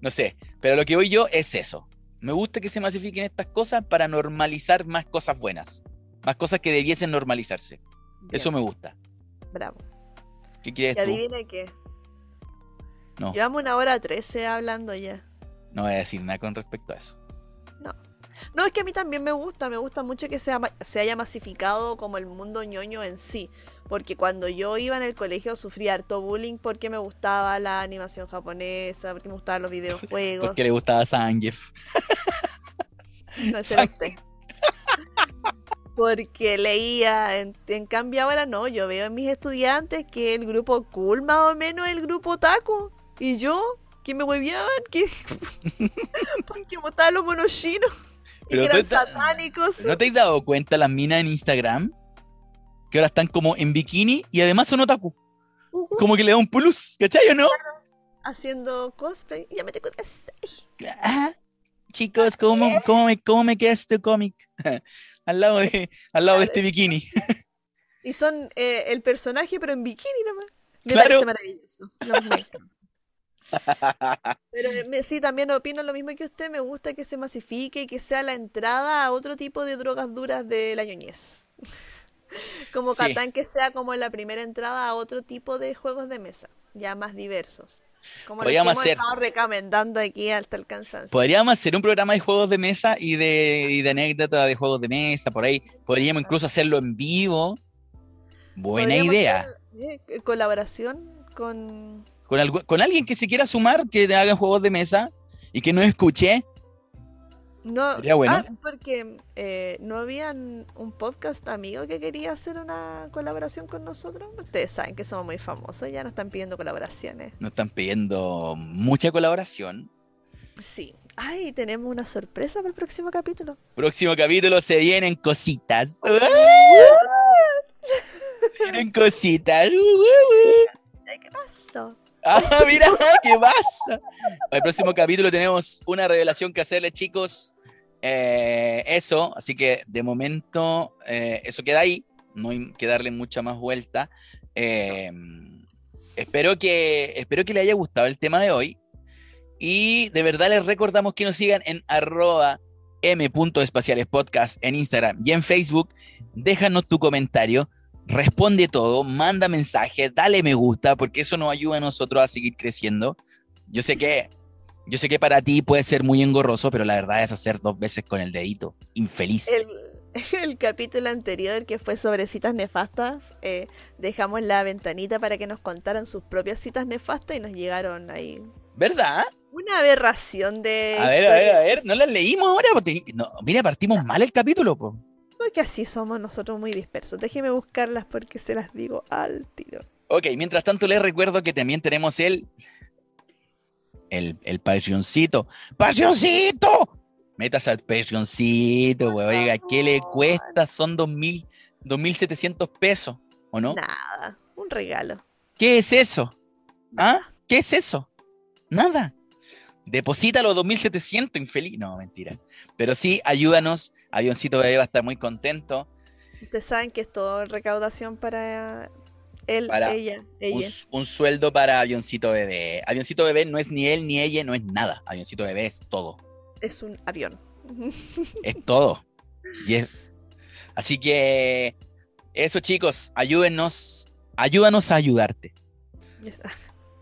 no sé. Pero lo que voy yo es eso. Me gusta que se masifiquen estas cosas para normalizar más cosas buenas. Más cosas que debiesen normalizarse. Eso me gusta. Bravo. ¿Qué quieres Y tú? adivine qué. No. Llevamos una hora trece hablando ya. No voy a decir nada con respecto a eso. No, es que a mí también me gusta, me gusta mucho que sea se haya masificado como el mundo ñoño en sí. Porque cuando yo iba en el colegio sufría harto bullying porque me gustaba la animación japonesa, porque me gustaban los videojuegos. Porque le gustaba Zangief. No, usted. Porque leía, en, en cambio ahora no, yo veo en mis estudiantes que el grupo cool más o menos el grupo taco. Y yo, que me hueveaban, que porque me gustaban los monos chinos. Pero eran satánicos. ¿No te has dado cuenta las minas en Instagram? Que ahora están como en bikini y además son otaku. Como que le da un plus, ¿cachai o no? haciendo cosplay. Ya me te contaste. Ah, chicos, ¿cómo, cómo, me, ¿cómo me queda este cómic? al lado de, al lado de este bikini. Y son eh, el personaje, pero en bikini nomás. Me Claro. parece maravilloso. Pero eh, me- sí, también opino lo mismo que usted. Me gusta que se masifique y que sea la entrada a otro tipo de drogas duras de la ñoñez. Como Sí. Catán que sea como la primera entrada a otro tipo de juegos de mesa, ya más diversos. Como los que Podríamos hemos hacer- estado recomendando aquí hasta el cansancio. Podríamos hacer un programa de juegos de mesa y de, y de anécdotas de juegos de mesa, por ahí. Podríamos incluso hacerlo en vivo. Buena Podríamos idea. hacer, eh, colaboración con... Con, algu- con alguien que se quiera sumar, que hagan juegos de mesa y que no escuche. No, bueno. ah, porque eh, no había un podcast amigo que quería hacer una colaboración con nosotros. Ustedes saben que somos muy famosos, ya nos están pidiendo colaboraciones. Nos están pidiendo mucha colaboración. Sí. Ay, tenemos una sorpresa para el próximo capítulo. Próximo capítulo se vienen cositas. Se vienen cositas. ¿Qué pasó? Ah, mira, ¿qué pasa? El próximo capítulo tenemos una revelación que hacerle, chicos. Eh, eso, así que de momento eh, eso queda ahí. No hay que darle mucha más vuelta. Eh, espero, que, espero que les haya gustado el tema de hoy. Y de verdad les recordamos que nos sigan en arroba m.espacialespodcast en Instagram y en Facebook. Déjanos tu comentario responde todo, manda mensajes, dale me gusta, porque eso nos ayuda a nosotros a seguir creciendo. Yo sé que, yo sé que para ti puede ser muy engorroso, pero la verdad es hacer dos veces con el dedito. Infeliz. El, el capítulo anterior, que fue sobre citas nefastas, eh, dejamos la ventanita para que nos contaran sus propias citas nefastas y nos llegaron ahí ¿Verdad? una aberración de... A ver, a ver, a ver, no las leímos ahora. no, mira, partimos mal el capítulo. po. Porque así somos nosotros muy dispersos. Déjeme buscarlas porque se las digo al tiro. Ok, mientras tanto les recuerdo que también tenemos el. El, el Patreoncito. ¡Patreoncito! Metas al Patreoncito, güey. Oiga, ¿qué le cuesta? Son 2.000, 2.700 pesos, ¿o no? Nada, un regalo. ¿Qué es eso? ¿Ah? ¿Qué es eso? Nada. Deposita los 2.700, infeliz. No, mentira. Pero sí, ayúdanos. Avioncito Bebé va a estar muy contento. Ustedes saben que es todo recaudación para él, Para ella, Un, ella. un sueldo para Avioncito Bebé. Avioncito Bebé no es ni él ni ella, no es nada. Avioncito Bebé es todo. Es un avión. Es todo. Y es- Así que eso, chicos, ayúdenos. Ayúdanos a ayudarte.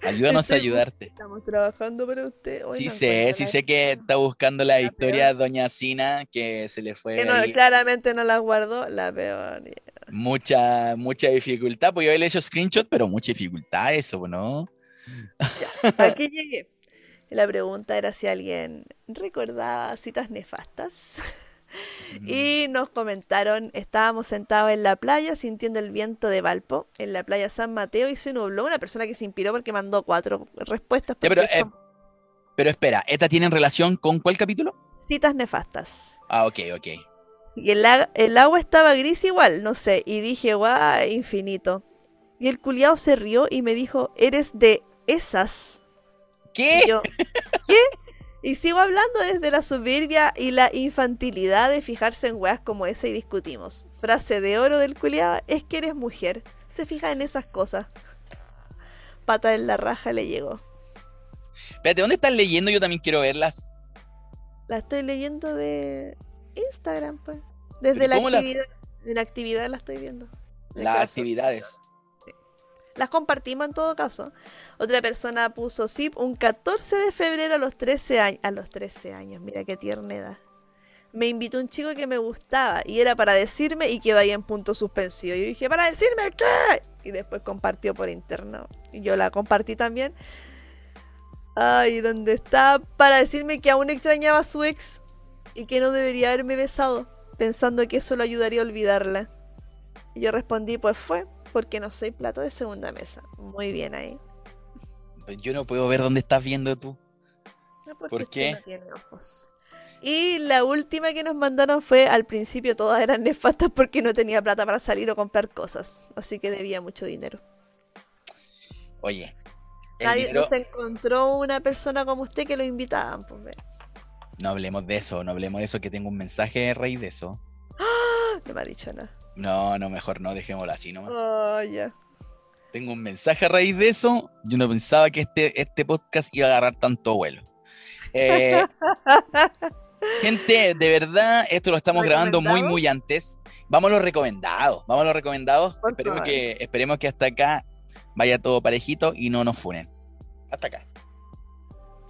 Ayúdanos a ayudarte. Estamos trabajando para usted. Hoy Sí sé, sí sé que está buscando la La historia peor. Doña Sina, que se le fue Que no, ahí claramente no la guardó, la peor. mucha, mucha dificultad. Pues yo le he hecho screenshot, pero mucha dificultad eso, ¿no? Aquí llegué. La pregunta era si alguien recordaba citas nefastas. Y nos comentaron, estábamos sentados en la playa sintiendo el viento de Valpo, en la playa San Mateo, y se nubló. Una persona que se inspiró porque mandó cuatro respuestas. Ya, pero, eh, Pero espera, ¿esta tiene relación con cuál capítulo? citas nefastas. Ah, ok, ok. Y el agua estaba gris igual, no sé. Y dije, guau, infinito. Y el culiao se rió y me dijo, eres de esas. ¿Qué? Y yo, ¿qué? Y sigo hablando desde la soberbia y la infantilidad de fijarse en weas como esa y discutimos. Frase de oro del culiao, es que eres mujer. Se fija en esas cosas. Pata en la raja le llegó. Espérate, ¿dónde estás leyendo? Yo también quiero verlas. La estoy leyendo de Instagram, pues. Desde ¿Pero la cómo la- actividad. En la actividad la estoy viendo. Las actividades. Las compartimos en todo caso. Otra persona puso zip un 14 de febrero a los 13 años. A los 13 años, mira qué tierna edad. Me invitó un chico que me gustaba y era para decirme y quedó ahí en punto suspensivo. Yo dije, ¿para decirme qué? Y después compartió por interno. Y yo la compartí también. Ay, ¿dónde está? Para decirme que aún extrañaba a su ex y que no debería haberme besado, pensando que eso lo ayudaría a olvidarla. Y yo respondí, pues fue, porque no soy plato de segunda mesa. Muy bien ahí. Yo no puedo ver dónde estás viendo tú. No, porque ¿Por qué? no tiene ojos. Y la última que nos mandaron fue, al principio todas eran nefastas porque no tenía plata para salir o comprar cosas. Así que debía mucho dinero. Oye. Nadie dinero- no se encontró una persona como usted que lo invitaban. Pues. No hablemos de eso, no hablemos de eso, que tengo un mensaje a raíz de eso. No me ha dicho nada. No, no, mejor no, dejémoslo así nomás. Oh, ya. Tengo un mensaje a raíz de eso. Yo no pensaba que este, este podcast iba a agarrar tanto vuelo. Eh, gente, de verdad, esto lo estamos grabando muy, muy antes. Vamos a los recomendados. Vamos a los recomendados. Esperemos que, esperemos que hasta acá vaya todo parejito y no nos funen. Hasta acá.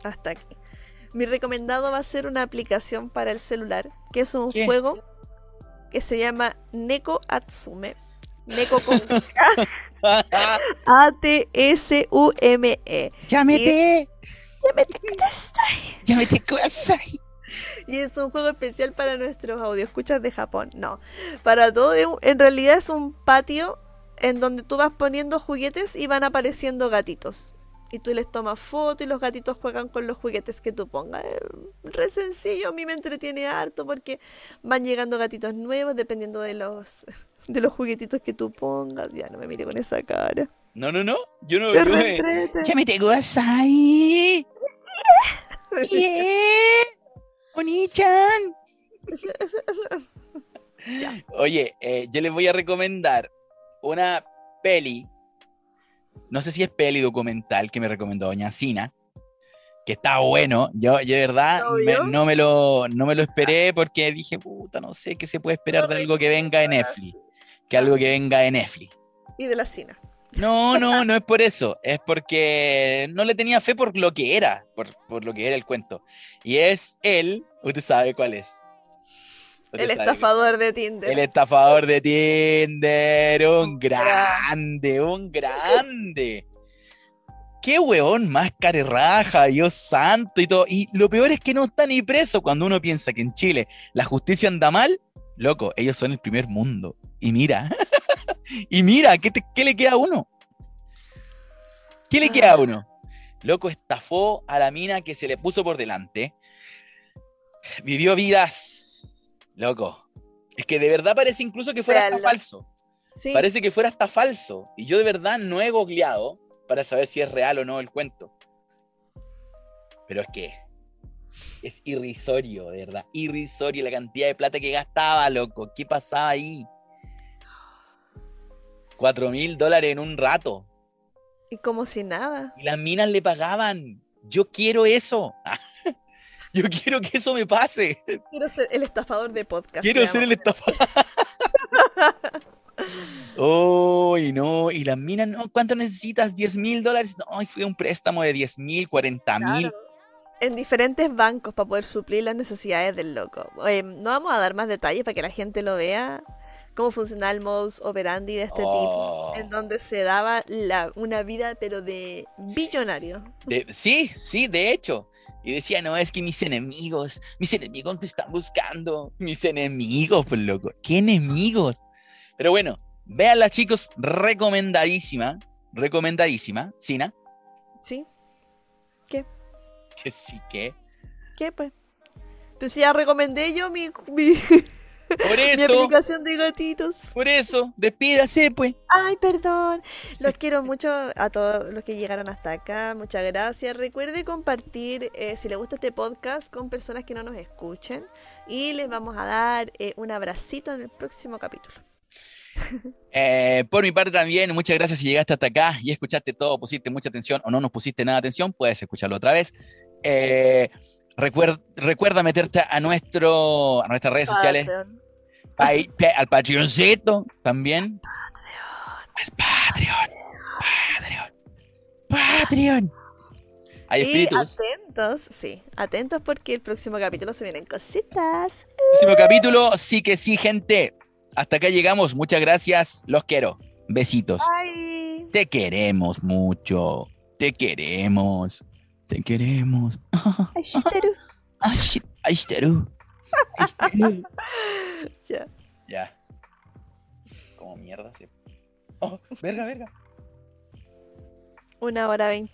Hasta aquí. Mi recomendado va a ser una aplicación para el celular, que es un ¿Qué? juego que se llama Neko Atsume. Neko con A-T-S-U-M-E. ¡Llámete! Llámete. ¡Llámete Kudasai! Y es un juego especial para nuestros audioscuchas de Japón. No, para todo. En realidad es un patio en donde tú vas poniendo juguetes y van apareciendo gatitos. Y tú les tomas foto y los gatitos juegan con los juguetes que tú pongas. Es re sencillo, a mí me entretiene harto porque van llegando gatitos nuevos dependiendo de los de los juguetitos que tú pongas. Ya no me mire con esa cara. No, no, no. Yo no. Te yo me- reentrete. ¡Llámete Kudasai! ¡Yeah! ¡Oni-chan! Oye, eh, yo les voy a recomendar una peli. No sé si es peli documental que me recomendó Doña Sina. Que está bueno. Yo, yo de verdad no, me lo, no me lo esperé porque dije, puta, no sé qué se puede esperar de algo que venga de Netflix. Que algo que venga de Netflix. Y de la cina. No, no, no es por eso. Es porque no le tenía fe por lo que era, por, por lo que era el cuento. Y es él, usted sabe cuál es. El estafador de Tinder. El estafador de Tinder, un grande, un grande. Qué huevón más carerraja, Dios santo y todo. Y lo peor es que no está ni preso cuando uno piensa que en Chile la justicia anda mal. Loco, ellos son el primer mundo. Y mira, y mira, ¿qué, te- qué le queda a uno? ¿Qué le queda a uno? Loco, estafó a la mina que se le puso por delante. Vivió vidas. Loco. Es que de verdad parece incluso que fuera hasta falso. Sí. Parece que fuera hasta falso. Y yo de verdad no he googleado para saber si es real o no el cuento. Pero es que es irrisorio, de verdad. Irrisorio la cantidad de plata que gastaba, loco. ¿Qué pasaba ahí? Cuatro mil dólares en un rato. Y como si nada. Y las minas le pagaban. Yo quiero eso. Yo quiero que eso me pase. Quiero ser el estafador de podcast. Quiero ser el estafador. Oh, y no, y las minas, no, ¿cuánto necesitas? ¿10 mil dólares? No, y fue un préstamo de 10 mil, 40 mil. Claro. En diferentes bancos para poder suplir las necesidades del loco. Eh, no vamos a dar más detalles para que la gente lo vea. Cómo funciona el modus operandi de este Oh. tipo. En donde se daba la, una vida, pero de billonario. De- sí, sí, de hecho. Y decía, no, es que mis enemigos, mis enemigos me están buscando. Mis enemigos, pues loco. ¿Qué enemigos? Pero bueno, véanla, chicos, recomendadísima. Recomendadísima. Sina. ¿Sí? Que sí que. ¿Qué pues? Pues ya recomendé yo mi, mi, Por mi eso, aplicación de gatitos. por eso, despídase, pues. Ay, perdón. Los quiero mucho a todos los que llegaron hasta acá. Muchas gracias. Recuerde compartir, eh, si le gusta este podcast, con personas que no nos escuchen. Y les vamos a dar eh, un abracito en el próximo capítulo. Eh, por mi parte también, muchas gracias si llegaste hasta acá y escuchaste todo, pusiste mucha atención o no nos pusiste nada de atención, puedes escucharlo otra vez. Eh, recuer- recuerda meterte a, nuestro, a nuestras redes sociales, Patreon. pa- pa- al Patreoncito también. Al Patreon. Patreon. Hay Y espíritus. atentos, sí, atentos porque el próximo capítulo se vienen cositas. Próximo capítulo, sí que sí, gente. Hasta acá llegamos. Muchas gracias. Los quiero. Besitos. Bye. Te queremos mucho. Te queremos. Te queremos. Ay, shitaru. Ya. Ya. Como mierda, sí. Oh, verga, verga. Una hora veinte.